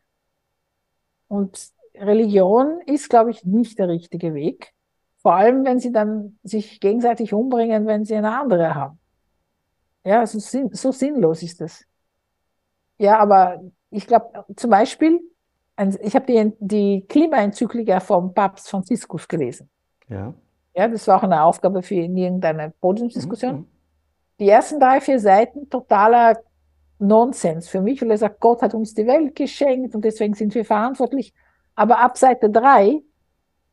Speaker 3: Und Religion ist, glaube ich, nicht der richtige Weg. Vor allem, wenn sie dann sich gegenseitig umbringen, wenn sie eine andere haben. Ja, so, sinn, so sinnlos ist das. Ja, aber ich glaube, zum Beispiel, ich habe die, die Klimaenzyklika vom Papst Franziskus gelesen.
Speaker 2: Ja.
Speaker 3: Ja, das war auch eine Aufgabe für in irgendeine Podiumsdiskussion.
Speaker 2: Hm,
Speaker 3: Die ersten drei, vier Seiten totaler Nonsens für mich, weil er sagt, Gott hat uns die Welt geschenkt und deswegen sind wir verantwortlich. Aber ab Seite drei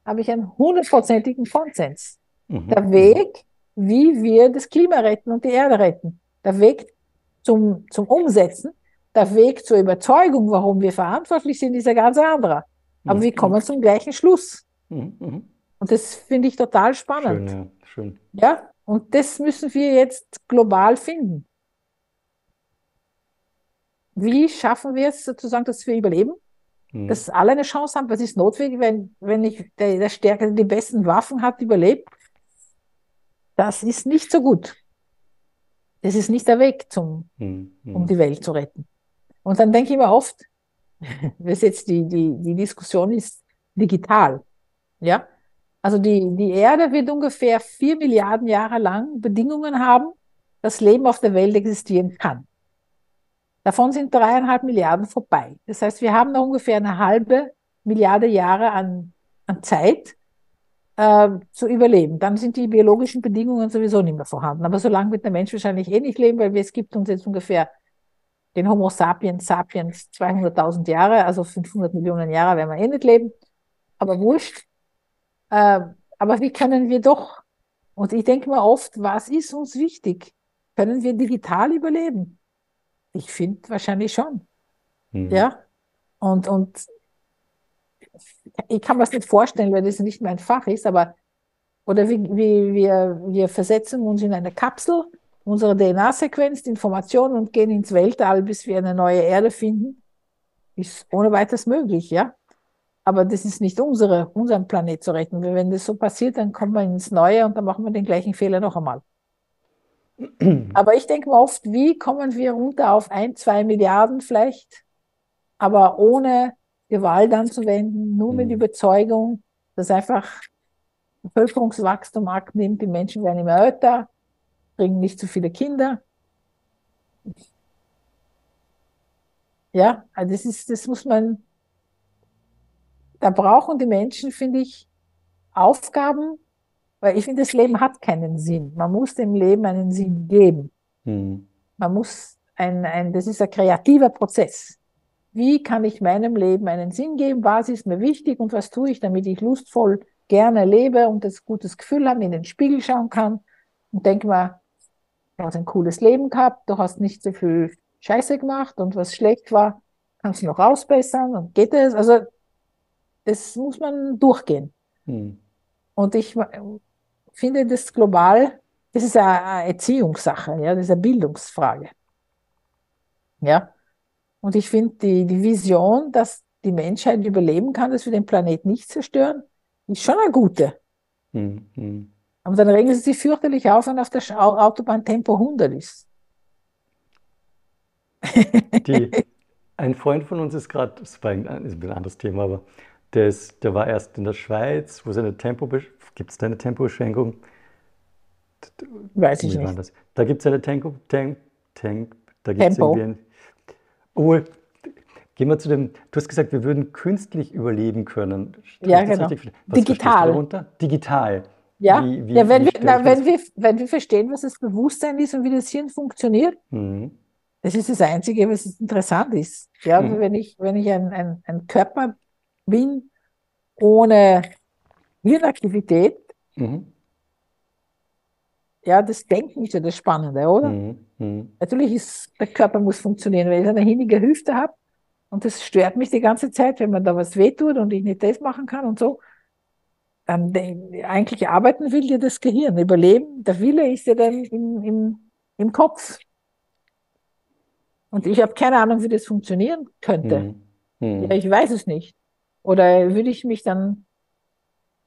Speaker 3: habe ich einen hundertprozentigen Konsens.
Speaker 2: hm,
Speaker 3: Der
Speaker 2: hm.
Speaker 3: Weg, wie wir das Klima retten und die Erde retten. Der Weg zum, zum Umsetzen, der Weg zur Überzeugung, warum wir verantwortlich sind, ist ein ganz anderer. Aber
Speaker 2: Mhm.
Speaker 3: wir kommen zum gleichen Schluss.
Speaker 2: Hm, hm.
Speaker 3: Und das finde ich total spannend.
Speaker 2: Schön, ja, schön.
Speaker 3: Ja, und das müssen wir jetzt global finden. Wie schaffen wir es sozusagen, dass wir überleben?
Speaker 2: Hm.
Speaker 3: Dass alle eine Chance haben? Was ist notwendig, wenn, wenn nicht der, der Stärkere die besten Waffen hat, überlebt? Das ist nicht so gut. Das ist nicht der Weg, zum,
Speaker 2: Hm, hm.
Speaker 3: um die Welt zu retten. Und dann denke ich mir oft, was jetzt die, die, die Diskussion ist digital. Ja? Also die, die Erde wird ungefähr vier Milliarden Jahre lang Bedingungen haben, dass Leben auf der Welt existieren kann. Davon sind dreieinhalb Milliarden vorbei. Das heißt, wir haben noch ungefähr eine halbe Milliarde Jahre an, an Zeit äh, zu überleben. Dann sind die biologischen Bedingungen sowieso nicht mehr vorhanden. Aber so lange wird der Mensch wahrscheinlich eh nicht leben, weil es gibt uns jetzt ungefähr den Homo sapiens sapiens 200.000 Jahre, also 500 Millionen Jahre werden wir eh nicht leben. Aber wurscht. Äh, aber wie können wir doch? Und ich denke mir oft, was ist uns wichtig? Können wir digital überleben? Ich finde wahrscheinlich schon.
Speaker 2: Hm.
Speaker 3: Ja. Und, und ich kann mir das nicht vorstellen, weil das nicht mein Fach ist, aber oder wie, wie wir, wir versetzen uns in eine Kapsel, unsere DNA-Sequenz, die Informationen und gehen ins Weltall, bis wir eine neue Erde finden. Ist ohne weiteres möglich, ja. Aber das ist nicht unsere, unseren Planet zu retten. Wenn das so passiert, dann kommen wir ins Neue und dann machen wir den gleichen Fehler noch einmal. Aber ich denke mir oft, wie kommen wir runter auf ein, zwei Milliarden vielleicht, aber ohne Gewalt anzuwenden, nur mit
Speaker 2: Mhm.
Speaker 3: Überzeugung, dass einfach Bevölkerungswachstum abnimmt, die Menschen werden immer älter, bringen nicht zu viele Kinder. Ja, also das ist, das muss man, da brauchen die Menschen, finde ich, Aufgaben, weil ich finde, das Leben hat keinen Sinn. Man muss dem Leben einen Sinn geben.
Speaker 2: Mhm.
Speaker 3: Man muss ein, ein, das ist ein kreativer Prozess. Wie kann ich meinem Leben einen Sinn geben? Was ist mir wichtig und was tue ich, damit ich lustvoll gerne lebe und das gutes Gefühl habe, in den Spiegel schauen kann und denke mal, du hast ein cooles Leben gehabt, du hast nicht so viel Scheiße gemacht und was schlecht war, kannst du noch ausbessern und geht es? Also, das muss man durchgehen.
Speaker 2: Mhm.
Speaker 3: Und ich finde das global, das ist eine Erziehungssache, ja, das ist eine Bildungsfrage. Ja. Und ich finde die, die Vision, dass die Menschheit überleben kann, dass wir den Planet nicht zerstören, ist schon eine gute.
Speaker 2: Mhm. Mhm.
Speaker 3: Aber dann regen sie sich fürchterlich auf, wenn auf der Autobahn Tempo 100 ist.
Speaker 2: Die, ein Freund von uns ist gerade, das war ein, ist ein anderes Thema, aber der, ist, der war erst in der Schweiz, wo seine Tempo, gibt es da eine Tempobeschränkung?
Speaker 3: Weiß ich
Speaker 2: Wie
Speaker 3: nicht.
Speaker 2: Da gibt es eine Tempo, Temp, Temp, da gibt es
Speaker 3: Tempo.
Speaker 2: irgendwie ein, oh, gehen wir zu dem, du hast gesagt, wir würden künstlich überleben können.
Speaker 3: Ja, genau. Digital.
Speaker 2: Digital.
Speaker 3: Ja,
Speaker 2: Wie, wie,
Speaker 3: ja wenn, wir, na, wenn, wir, wenn wir verstehen, was das Bewusstsein ist und wie das Hirn funktioniert,
Speaker 2: Mhm.
Speaker 3: Das ist das Einzige, was interessant ist. Ja,
Speaker 2: Mhm.
Speaker 3: wenn ich, wenn ich ein, ein, ein Körper bin ohne Hirnaktivität,
Speaker 2: Mhm.
Speaker 3: ja, das Denken ist ja das Spannende, oder?
Speaker 2: Mhm. Mhm.
Speaker 3: Natürlich ist, der Körper muss funktionieren. Wenn ich eine hinnige Hüfte habe und das stört mich die ganze Zeit, wenn man da was wehtut und ich nicht das machen kann und so, eigentlich arbeiten will ja das Gehirn. Überleben, der Wille ist ja dann im, im, im Kopf. Und ich habe keine Ahnung, wie das funktionieren könnte.
Speaker 2: Mhm. Mhm.
Speaker 3: Ja, ich weiß es nicht. Oder würde ich mich dann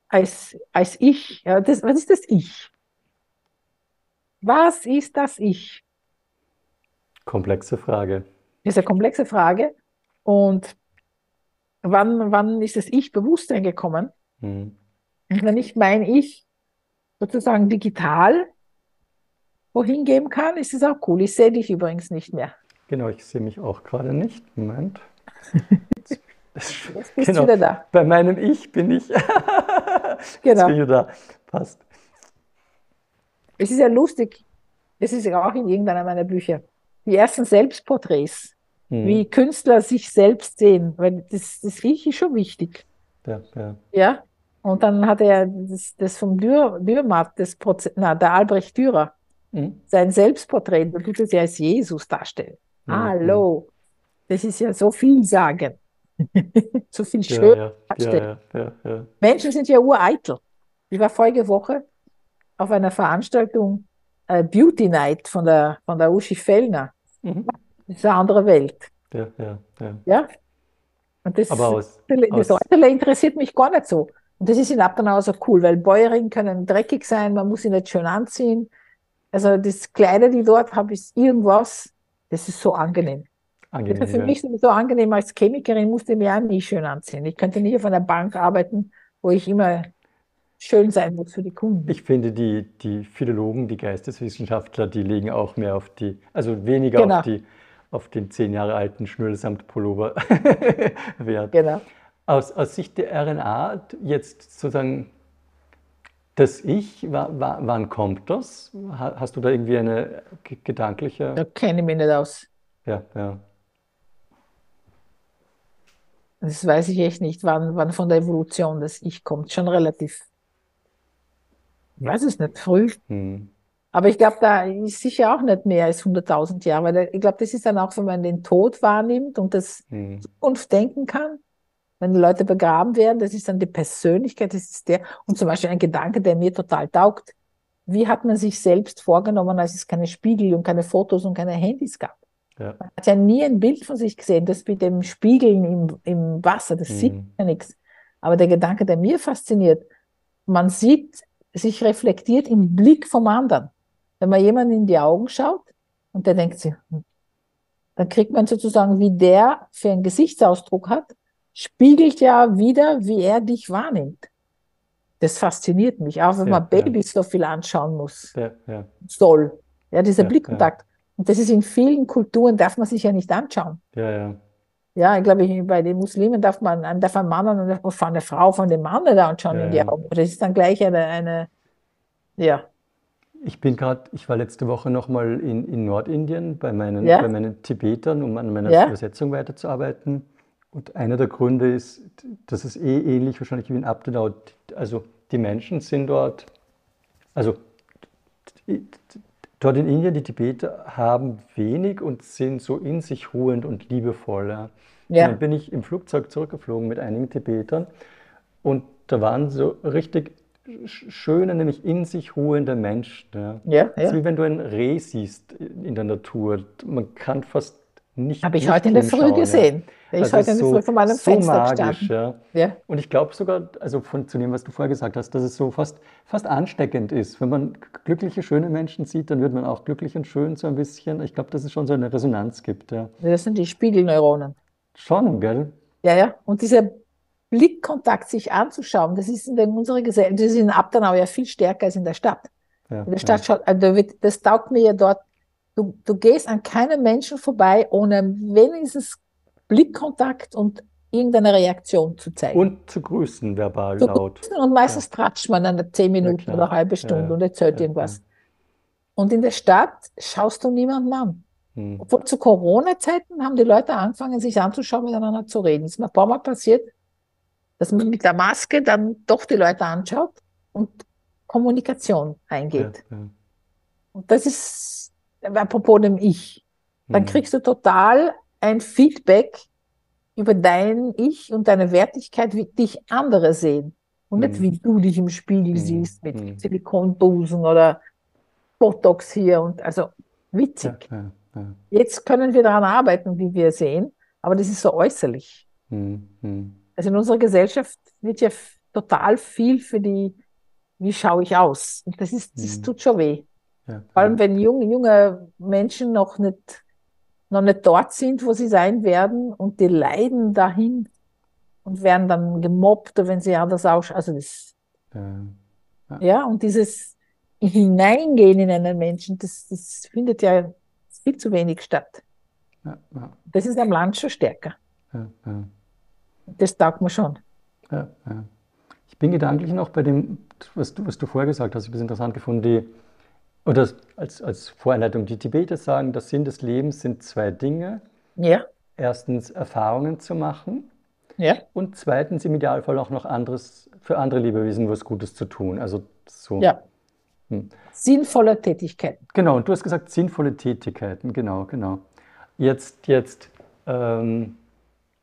Speaker 3: als, als ich, ja, das, was ist das Ich? Was ist das Ich?
Speaker 2: Komplexe Frage.
Speaker 3: Das ist eine komplexe Frage. Und wann, wann ist das Ich-Bewusstsein gekommen?
Speaker 2: Mhm.
Speaker 3: Und wenn ich mein Ich sozusagen digital wohin geben kann, ist es auch cool. Ich sehe dich übrigens nicht mehr.
Speaker 2: Genau, ich sehe mich auch gerade nicht. Moment.
Speaker 3: Jetzt bist
Speaker 2: genau.
Speaker 3: wieder da.
Speaker 2: Bei meinem Ich bin ich. Jetzt
Speaker 3: Genau.
Speaker 2: bin ich wieder da. Passt.
Speaker 3: Es ist ja lustig, das ist ja auch in irgendeiner meiner Bücher. Die ersten Selbstporträts,
Speaker 2: Mhm.
Speaker 3: wie Künstler sich selbst sehen, weil das, das Ich ist schon wichtig.
Speaker 2: Ja, ja.
Speaker 3: Ja? Und dann hat er das, das vom Dürr, Dürrmatt, das Proze na, der Albrecht Dürer,
Speaker 2: Mhm.
Speaker 3: sein Selbstporträt, da tut es ja als Jesus darstellen.
Speaker 2: Mhm.
Speaker 3: Hallo, das ist ja so viel sagen. so viel schön
Speaker 2: ja,
Speaker 3: darstellen.
Speaker 2: ja, ja.
Speaker 3: Menschen sind ja ureitel. Ich war vorige Woche auf einer Veranstaltung äh, Beauty Night von der, von der Uschi Fellner.
Speaker 2: Mhm.
Speaker 3: Das ist eine andere Welt.
Speaker 2: Ja, ja, ja.
Speaker 3: Ja? Und das,
Speaker 2: aus,
Speaker 3: das
Speaker 2: aus
Speaker 3: interessiert mich gar nicht so. Und das ist in Abdanau so cool, weil Bäuerinnen können dreckig sein, man muss sie nicht schön anziehen. Also das Kleider, die ich dort habe, ist irgendwas, das ist so angenehm. Das ist
Speaker 2: angenehm.
Speaker 3: für
Speaker 2: ja.
Speaker 3: mich so angenehm als Chemikerin, musste ich mich auch nie schön anziehen. Ich könnte nicht auf einer Bank arbeiten, wo ich immer schön sein muss für die Kunden.
Speaker 2: Ich finde, die, die Philologen, die Geisteswissenschaftler, die legen auch mehr auf die, also weniger
Speaker 3: Genau.
Speaker 2: auf die, auf den zehn Jahre alten Schnürlsamtpullover Wert.
Speaker 3: Genau.
Speaker 2: Aus, aus Sicht der RNA, jetzt sozusagen das Ich, wa- wa- wann kommt das? Ha- Hast du da irgendwie eine ge- gedankliche?
Speaker 3: Da kenne ich mich nicht aus.
Speaker 2: Ja, ja.
Speaker 3: Das weiß ich echt nicht, wann, wann von der Evolution das Ich kommt. Schon relativ, ich weiß es nicht, früh.
Speaker 2: Hm.
Speaker 3: Aber ich glaube, da ist sicher auch nicht mehr als 100.000 Jahre, weil ich glaube, das ist dann auch, wenn man den Tod wahrnimmt und das
Speaker 2: Hm.
Speaker 3: Zukunft denken kann, wenn die Leute begraben werden, das ist dann die Persönlichkeit, das ist der, und zum Beispiel ein Gedanke, der mir total taugt. Wie hat man sich selbst vorgenommen, als es keine Spiegel und keine Fotos und keine Handys gab?
Speaker 2: Ja.
Speaker 3: Man hat ja nie ein Bild von sich gesehen, das mit dem Spiegeln im, im Wasser, das sieht
Speaker 2: Mhm.
Speaker 3: ja nichts. Aber der Gedanke, der mir fasziniert, man sieht sich reflektiert im Blick vom anderen. wenn man jemanden in die Augen schaut und der denkt sich, hm, dann kriegt man sozusagen, wie der für einen Gesichtsausdruck hat, spiegelt ja wieder, wie er dich wahrnimmt. Das fasziniert mich, auch wenn ja, man Babys ja. so viel anschauen muss, ja, soll. Ja, dieser Blickkontakt. Und das ist in vielen Kulturen, darf man sich ja nicht anschauen.
Speaker 2: Ja, ja.
Speaker 3: Ja, ich glaube, bei den Muslimen darf man, darf ein Mann und eine Frau von dem Mann nicht anschauen in die Augen. Das ist dann gleich eine, eine ja.
Speaker 2: Ich bin gerade, ich war letzte Woche nochmal in, in Nordindien bei meinen, bei meinen Tibetern, um an meiner Übersetzung weiterzuarbeiten. Und einer der Gründe ist, das ist eh ähnlich wahrscheinlich wie in Abdenau. Also die Menschen sind dort, also dort in Indien, die Tibeter haben wenig und sind so in sich ruhend und liebevoll. Ja. Ja. Dann bin ich im Flugzeug zurückgeflogen mit einigen Tibetern und da waren so richtig schöne, nämlich in sich ruhende Menschen. Ja. Ja, ja. So wie wenn du ein Reh siehst in der Natur. Man kann fast nicht.
Speaker 3: Habe ich heute in der Früh gesehen. Ja. Ich also heute der Früh von meinem so Fenster magisch,
Speaker 2: ja. ja. Und ich glaube sogar, also von zu dem, was du vorher gesagt hast, dass es so fast, fast ansteckend ist. Wenn man glückliche, schöne Menschen sieht, dann wird man auch glücklich und schön so ein bisschen. Ich glaube, dass es schon so eine Resonanz gibt. Ja.
Speaker 3: Das sind die Spiegelneuronen.
Speaker 2: Schon, gell?
Speaker 3: Ja, ja. Und dieser Blickkontakt sich anzuschauen, das ist in unserer Gesellschaft, das ist in Abdanau ja viel stärker als in der Stadt. Ja, in der Stadt schaut, also das taugt mir ja dort Du, du gehst an keinem Menschen vorbei, ohne wenigstens Blickkontakt und irgendeine Reaktion zu zeigen.
Speaker 2: Und zu grüßen, verbal zu laut. Grüßen
Speaker 3: und meistens ja. tratscht man dann zehn Minuten ja, oder eine halbe Stunde ja, und erzählt irgendwas. Und in der Stadt schaust du niemanden an. Hm. Obwohl zu Corona-Zeiten haben die Leute angefangen, sich anzuschauen, miteinander zu reden. Es ist mir ein paar Mal passiert, dass man mit der Maske dann doch die Leute anschaut und Kommunikation eingeht. Und das ist apropos dem Ich, dann mhm. kriegst du total ein Feedback über dein Ich und deine Wertigkeit, wie dich andere sehen. Und nicht, mhm. wie du dich im Spiegel mhm. siehst mit mhm. Silikonbusen oder Botox hier und also witzig. Ja, ja, ja. Jetzt können wir daran arbeiten, wie wir sehen, aber das ist so äußerlich. Mhm. mhm. Also in unserer Gesellschaft wird ja total viel für die, wie schaue ich aus? Und das ist, das mhm. tut schon weh. Vor allem, wenn junge, junge Menschen noch nicht, noch nicht dort sind, wo sie sein werden und die leiden dahin und werden dann gemobbt, wenn sie anders ausschauen. Also das, ja. ja, und dieses Hineingehen in einen Menschen, das, das findet ja viel zu wenig statt. Ja, ja. Das ist am Land schon stärker. Das taugt mir schon.
Speaker 2: Ich bin gedanklich noch bei dem, was du, was du vorher gesagt hast, ich habe es interessant gefunden, die, oder als, als Voreinleitung, die Tibeter sagen, der Sinn des Lebens sind zwei Dinge.
Speaker 3: Ja.
Speaker 2: Erstens Erfahrungen zu machen.
Speaker 3: Ja.
Speaker 2: Und zweitens im Idealfall auch noch anderes, für andere Lebewesen was Gutes zu tun. Also so.
Speaker 3: Ja. Hm. Sinnvolle Tätigkeiten.
Speaker 2: Genau, und du hast gesagt, sinnvolle Tätigkeiten, genau, genau. Jetzt, jetzt. Ähm,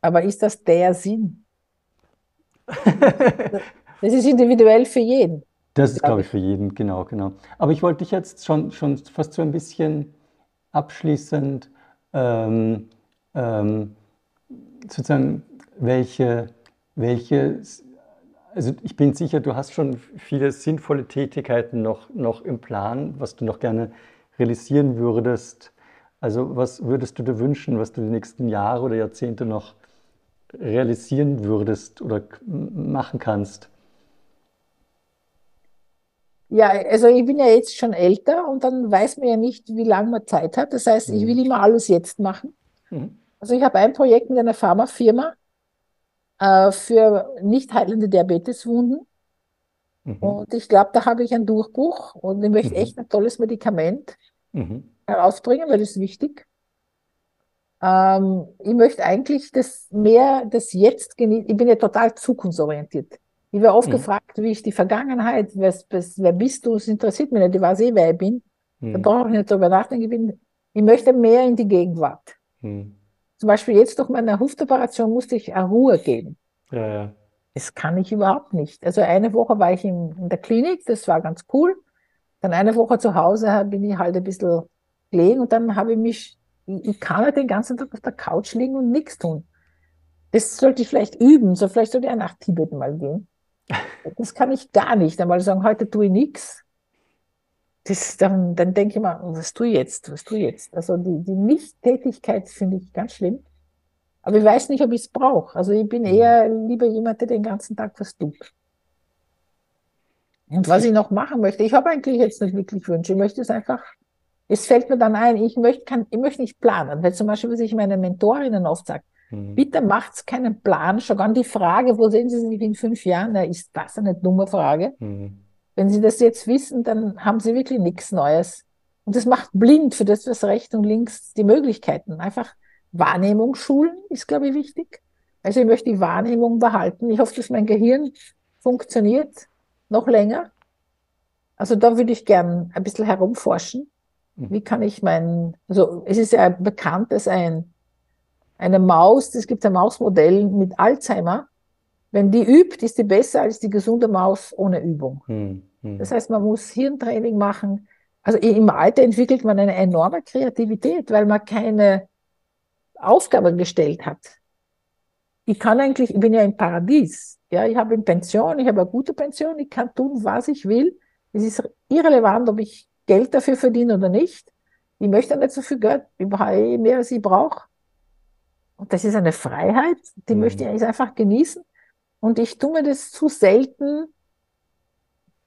Speaker 3: Aber ist das der Sinn? das ist individuell für jeden.
Speaker 2: Das ist, glaube ich, für jeden, genau, genau. Aber ich wollte dich jetzt schon, schon fast so ein bisschen abschließend ähm, ähm, sozusagen, welche, welche, also ich bin sicher, du hast schon viele sinnvolle Tätigkeiten noch, noch im Plan, was du noch gerne realisieren würdest. Also was würdest du dir wünschen, was du die nächsten Jahre oder Jahrzehnte noch realisieren würdest oder machen kannst?
Speaker 3: Ja, also ich bin ja jetzt schon älter und dann weiß man ja nicht, wie lange man Zeit hat. Das heißt, ich will mhm. immer alles jetzt machen. Mhm. Also ich habe ein Projekt mit einer Pharmafirma äh, für nicht heilende Diabeteswunden. Mhm. Und ich glaube, da habe ich einen Durchbruch und ich möchte mhm. echt ein tolles Medikament mhm. herausbringen, weil das ist wichtig. Ähm, ich möchte eigentlich das mehr, das jetzt genießen. Ich bin ja total zukunftsorientiert. Ich werde oft mhm. gefragt, wie ist die Vergangenheit, was, was, wer bist du? Es interessiert mich nicht, ich weiß eh, wer ich bin. Mhm. Da brauche ich nicht darüber nachdenken. Ich, bin, ich möchte mehr in die Gegenwart. Mhm. Zum Beispiel jetzt durch meine Huftoperation musste ich eine Ruhe geben.
Speaker 2: Ja, ja.
Speaker 3: Das kann ich überhaupt nicht. Also eine Woche war ich in, in der Klinik, das war ganz cool. Dann eine Woche zu Hause bin ich halt ein bisschen gelegen und dann habe ich mich, ich, ich kann halt den ganzen Tag auf der Couch liegen und nichts tun. Das sollte ich vielleicht üben, so vielleicht sollte ich nach Tibet mal gehen. Das kann ich gar nicht. Einmal sagen, heute tue ich nichts. das, dann, dann denke ich mal, was tue ich jetzt, was tue ich jetzt? Also die, die Nichttätigkeit finde ich ganz schlimm. Aber ich weiß nicht, ob ich es brauche. Also ich bin mhm. eher lieber jemand, der den ganzen Tag was tut. Und was ich noch machen möchte, ich habe eigentlich jetzt nicht wirklich Wünsche. Ich möchte es einfach, es fällt mir dann ein, ich möchte, kann, ich möchte nicht planen. Weil zum Beispiel, was ich meinen Mentorinnen oft sage, mhm. bitte macht keinen Plan. Schon an die Frage, wo sehen Sie sich in fünf Jahren? Na, ist das eine dumme Frage? Mhm. Wenn Sie das jetzt wissen, dann haben Sie wirklich nichts Neues. Und das macht blind für das, was rechts und links die Möglichkeiten. Einfach Wahrnehmung schulen ist, glaube ich, wichtig. Also ich möchte die Wahrnehmung behalten. Ich hoffe, dass mein Gehirn funktioniert noch länger. Also da würde ich gern ein bisschen herumforschen. Hm. Wie kann ich mein, also es ist ja bekannt, dass ein, eine Maus, es gibt ein Mausmodell mit Alzheimer, wenn die übt, ist die besser als die gesunde Maus ohne Übung. Hm, hm. Das heißt, man muss Hirntraining machen. Also im Alter entwickelt man eine enorme Kreativität, weil man keine Aufgabe gestellt hat. Ich kann eigentlich, ich bin ja im Paradies. Ja, ich habe eine Pension, ich habe eine gute Pension, ich kann tun, was ich will. Es ist irrelevant, ob ich Geld dafür verdiene oder nicht. Ich möchte nicht so viel Geld, ich mehr, als ich brauche. Und das ist eine Freiheit, die mhm. möchte ich einfach genießen. Und ich tue mir das zu selten,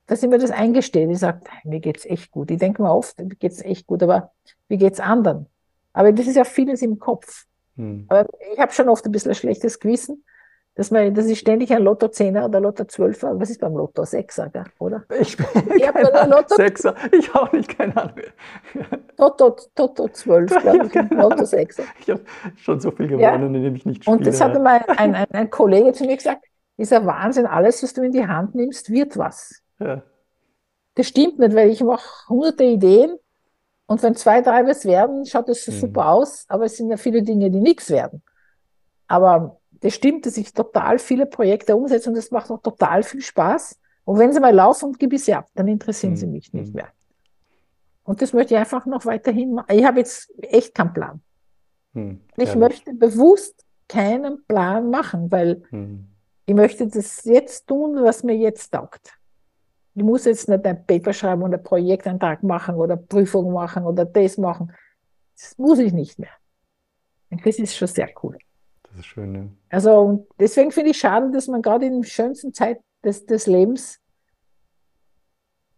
Speaker 3: dass ich mir das eingestehe. Ich sage, mir geht's echt gut. Ich denke mir oft, mir geht's echt gut, aber wie geht's anderen? Aber das ist ja vieles im Kopf. Hm. Aber ich habe schon oft ein bisschen ein schlechtes Gewissen, dass, man, dass ich ständig ein Lotto 10er oder Lotto 12er, was ist beim Lotto 6er, gell, oder?
Speaker 2: Ich bin ich keine Lotto 6er, ich auch nicht, keine Ahnung.
Speaker 3: Toto, Toto 12, glaube ich, ja, Lotto 6er.
Speaker 2: Ich habe schon so viel gewonnen, ja. indem ich nicht
Speaker 3: spiele. Und das hat mal ein, ein, ein Kollege zu mir gesagt, dieser Wahnsinn, alles, was du in die Hand nimmst, wird was. Ja. Das stimmt nicht, weil ich mache hunderte Ideen und wenn zwei, drei was werden, schaut das mhm. super aus, aber es sind ja viele Dinge, die nichts werden. Aber das stimmt, dass ich total viele Projekte umsetze und das macht auch total viel Spaß. Und wenn sie mal laufen, gebe ich sie ab, dann interessieren mhm. sie mich nicht mhm. mehr. Und das möchte ich einfach noch weiterhin machen. Ich habe jetzt echt keinen Plan. Mhm. Ich möchte bewusst keinen Plan machen, weil mhm. ich möchte das jetzt tun, was mir jetzt taugt. Ich muss jetzt nicht ein Paper schreiben oder Projektantrag machen oder Prüfung machen oder das machen. Das muss ich nicht mehr. Und das ist schon sehr cool.
Speaker 2: Das ist schön, ne?
Speaker 3: Also deswegen finde ich schade, dass man gerade in der schönsten Zeit des, des Lebens,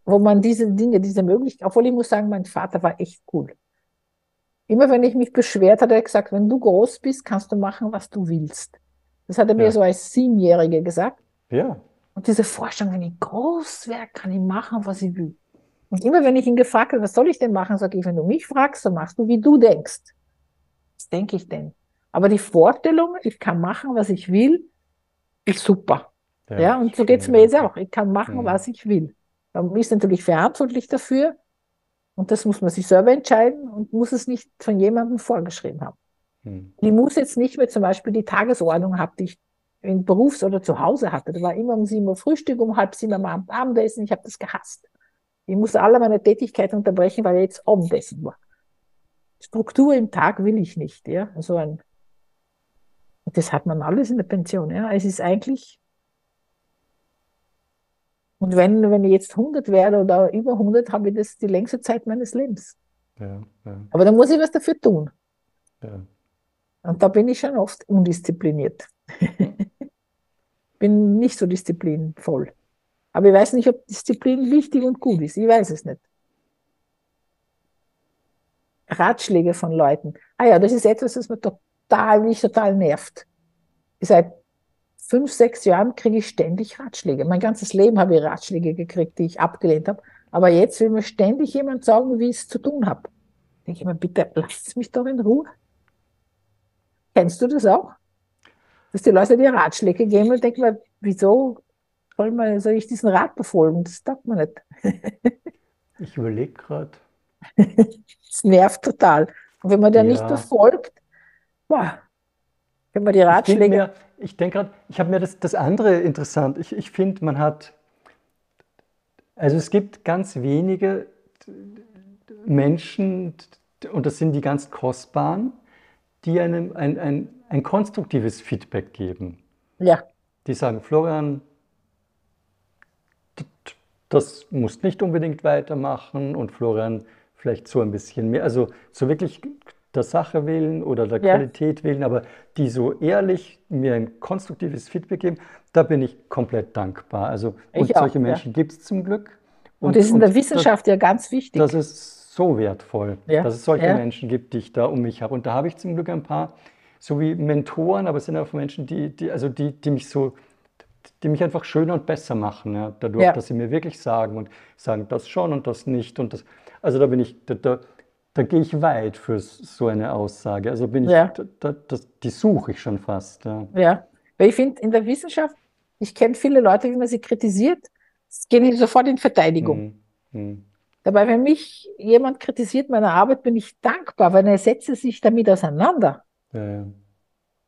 Speaker 3: wo man diese Dinge, diese Möglichkeiten, obwohl ich muss sagen, mein Vater war echt cool. Immer wenn ich mich beschwert, hat er gesagt, wenn du groß bist, kannst du machen, was du willst. Das hat er ja. mir so als Siebenjährige gesagt.
Speaker 2: Ja.
Speaker 3: Und diese Vorstellung, wenn ich groß wäre, kann ich machen, was ich will. Und immer wenn ich ihn gefragt habe, was soll ich denn machen, sage ich, wenn du mich fragst, dann machst du, wie du denkst. Was denke ich denn? Aber die Vorstellung, ich kann machen, was ich will, ist super. Ja, ja und so geht es mir jetzt auch. Ich kann machen, mhm. was ich will. Man ist natürlich verantwortlich dafür. Und das muss man sich selber entscheiden und muss es nicht von jemandem vorgeschrieben haben. Mhm. Ich muss jetzt nicht mehr zum Beispiel die Tagesordnung haben, die ich in Berufs- oder zu Hause hatte. Da war immer um sieben Uhr Frühstück, um halb sieben am Abend Abendessen. Ich habe das gehasst. Ich musste alle meine Tätigkeiten unterbrechen, weil jetzt Abendessen war. Struktur im Tag will ich nicht, ja. So ein, das hat man alles in der Pension, ja. Es ist eigentlich, und wenn, wenn ich jetzt 100 werde oder über 100, habe ich das die längste Zeit meines Lebens. Ja, ja. Aber da muss ich was dafür tun. Ja. Und da bin ich schon oft undiszipliniert. bin nicht so disziplinvoll. Aber ich weiß nicht, ob Disziplin wichtig und gut ist. Ich weiß es nicht. Ratschläge von Leuten. Ah ja, das ist etwas, was mir total, mich total nervt. Seit fünf, sechs Jahren kriege ich ständig Ratschläge. Mein ganzes Leben habe ich Ratschläge gekriegt, die ich abgelehnt habe. Aber jetzt will mir ständig jemand sagen, wie ich es zu tun habe. Denke ich mir, bitte lasst mich doch in Ruhe. Kennst du das auch? dass die Leute dir Ratschläge geben und denken mir, wieso soll, man, soll ich diesen Rat befolgen? Das taugt man nicht.
Speaker 2: ich überlege gerade.
Speaker 3: Es nervt total. Und wenn man der ja. nicht befolgt, boah, wenn man die Ratschläge.
Speaker 2: Ich denke gerade, ich habe mir das, das andere interessant. Ich, ich finde, man hat, also es gibt ganz wenige Menschen, und das sind die ganz kostbaren, die einem ein, ein, ein konstruktives Feedback geben.
Speaker 3: Ja.
Speaker 2: Die sagen, Florian, das musst nicht unbedingt weitermachen und Florian vielleicht so ein bisschen mehr, also so wirklich der Sache willen oder der ja. Qualität willen, aber die so ehrlich mir ein konstruktives Feedback geben, da bin ich komplett dankbar. Also und auch, solche Menschen ja. gibt es zum Glück.
Speaker 3: Und, und das ist in der Wissenschaft das, ja ganz wichtig.
Speaker 2: Das ist so wertvoll, ja. dass es solche Menschen gibt, die ich da um mich habe. Und da habe ich zum Glück ein paar, so wie Mentoren, aber es sind auch Menschen, die, die, also die, die mich so die mich einfach schöner und besser machen, ja, dadurch, ja. dass sie mir wirklich sagen und sagen, das schon und das nicht und das. Also da bin ich, da, da, da gehe ich weit für so eine Aussage. Also bin ich, ja. da, das, die suche ich schon fast. Ja,
Speaker 3: ja. weil ich finde, in der Wissenschaft, ich kenne viele Leute, wie man sie kritisiert, gehen die sofort in Verteidigung. Hm. Hm. Dabei, wenn mich jemand kritisiert meiner Arbeit, bin ich dankbar, weil er setzt sich damit auseinander. Ja, ja.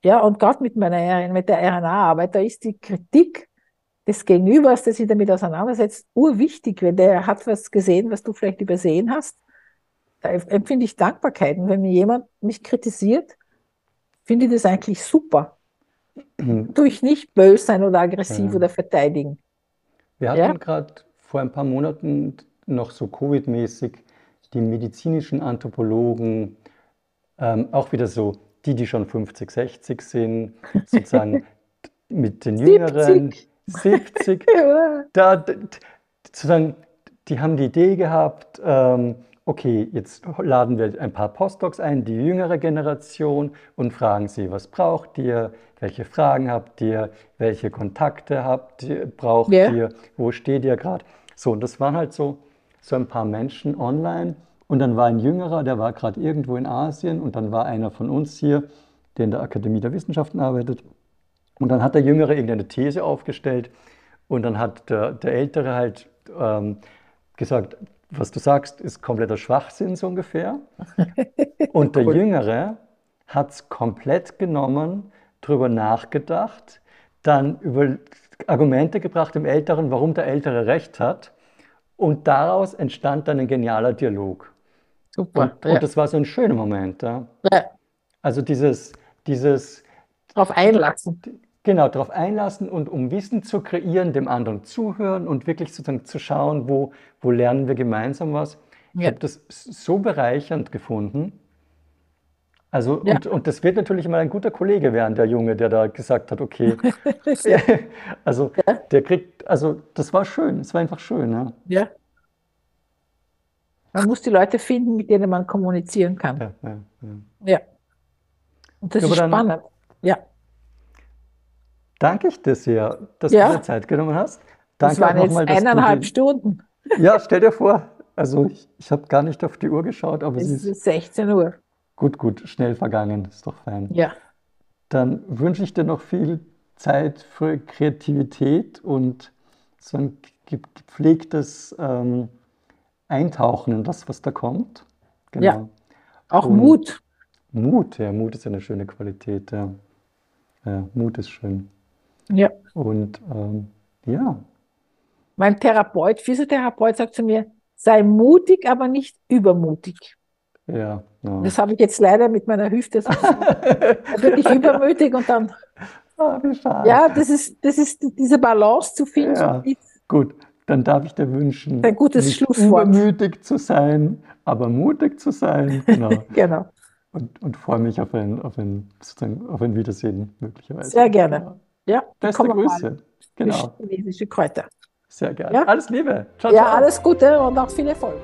Speaker 3: Ja, und gerade mit meiner mit der RNA-Arbeit, da ist die Kritik des Gegenübers, der sich damit auseinandersetzt, urwichtig, wenn der hat was gesehen, was du vielleicht übersehen hast. Da empfinde ich Dankbarkeit. Und wenn mir jemand mich kritisiert, finde ich das eigentlich super. Mhm. Tue ich nicht böse sein oder aggressiv ja. oder verteidigen.
Speaker 2: Wir hatten ja? gerade vor ein paar Monaten noch so Covid-mäßig die medizinischen Anthropologen ähm, auch wieder so die, die schon 50, 60 sind, sozusagen mit den Jüngeren, 70, 70 da, sozusagen, die haben die Idee gehabt, ähm, okay, jetzt laden wir ein paar Postdocs ein, die jüngere Generation, und fragen sie, was braucht ihr, welche Fragen habt ihr, welche Kontakte habt ihr, braucht yeah. ihr, wo steht ihr gerade. So, und das waren halt so, so ein paar Menschen online, und dann war ein Jüngerer, der war gerade irgendwo in Asien und dann war einer von uns hier, der in der Akademie der Wissenschaften arbeitet. Und dann hat der Jüngere irgendeine These aufgestellt und dann hat der, der Ältere halt ähm, gesagt, was du sagst, ist kompletter Schwachsinn so ungefähr. Und der Jüngere hat es komplett genommen, darüber nachgedacht, dann über Argumente gebracht dem Älteren, warum der Ältere recht hat. Und daraus entstand dann ein genialer Dialog. Super. Und, ja. und das war so ein schöner Moment. Ja. ja. Also dieses, dieses.
Speaker 3: Darauf einlassen.
Speaker 2: Genau, darauf einlassen und um Wissen zu kreieren, dem anderen zuhören und wirklich sozusagen zu schauen, wo, wo lernen wir gemeinsam was. Ja. Ich habe das so bereichernd gefunden. Also, ja. und, und das wird natürlich mal ein guter Kollege werden, der Junge, der da gesagt hat, okay. also, ja. der kriegt, also, das war schön, es war einfach schön. Ja.
Speaker 3: ja. Man muss die Leute finden, mit denen man kommunizieren kann. Ja. Und das ist spannend. Ja.
Speaker 2: Danke ich dir sehr, dass ja. du dir Zeit genommen hast. Danke
Speaker 3: das waren jetzt mal, eineinhalb Stunden.
Speaker 2: Ja, stell dir vor. Also ich, ich habe gar nicht auf die Uhr geschaut, aber
Speaker 3: es, es ist 16 Uhr.
Speaker 2: Gut, gut, schnell vergangen, ist doch fein.
Speaker 3: Ja.
Speaker 2: Dann wünsche ich dir noch viel Zeit für Kreativität und so ein gepflegtes ähm, eintauchen in das, was da kommt.
Speaker 3: Genau. Ja, auch Und Mut.
Speaker 2: Mut, ja, Mut ist eine schöne Qualität. Ja, ja Mut ist schön.
Speaker 3: Ja.
Speaker 2: Und ähm, ja.
Speaker 3: Mein Therapeut, Physiotherapeut sagt zu mir, sei mutig, aber nicht übermutig.
Speaker 2: Ja.
Speaker 3: ja. Das habe ich jetzt leider mit meiner Hüfte. So da bin ich übermütig und dann.
Speaker 2: Oh.
Speaker 3: Ja, das ist, das ist diese Balance zu finden. Ja.
Speaker 2: Gut, dann darf ich dir wünschen,
Speaker 3: ein gutes nicht Schlusswort.
Speaker 2: übermütig zu sein, aber mutig zu sein.
Speaker 3: Genau. genau.
Speaker 2: Und, und freue mich auf ein, auf, ein, sozusagen auf ein Wiedersehen möglicherweise.
Speaker 3: Sehr gerne. Ja,
Speaker 2: Beste Grüße.
Speaker 3: Genau. Chinesische Kräuter.
Speaker 2: Sehr gerne. Ja? Alles Liebe.
Speaker 3: Ciao, ja, ciao. alles Gute und auch viel Erfolg.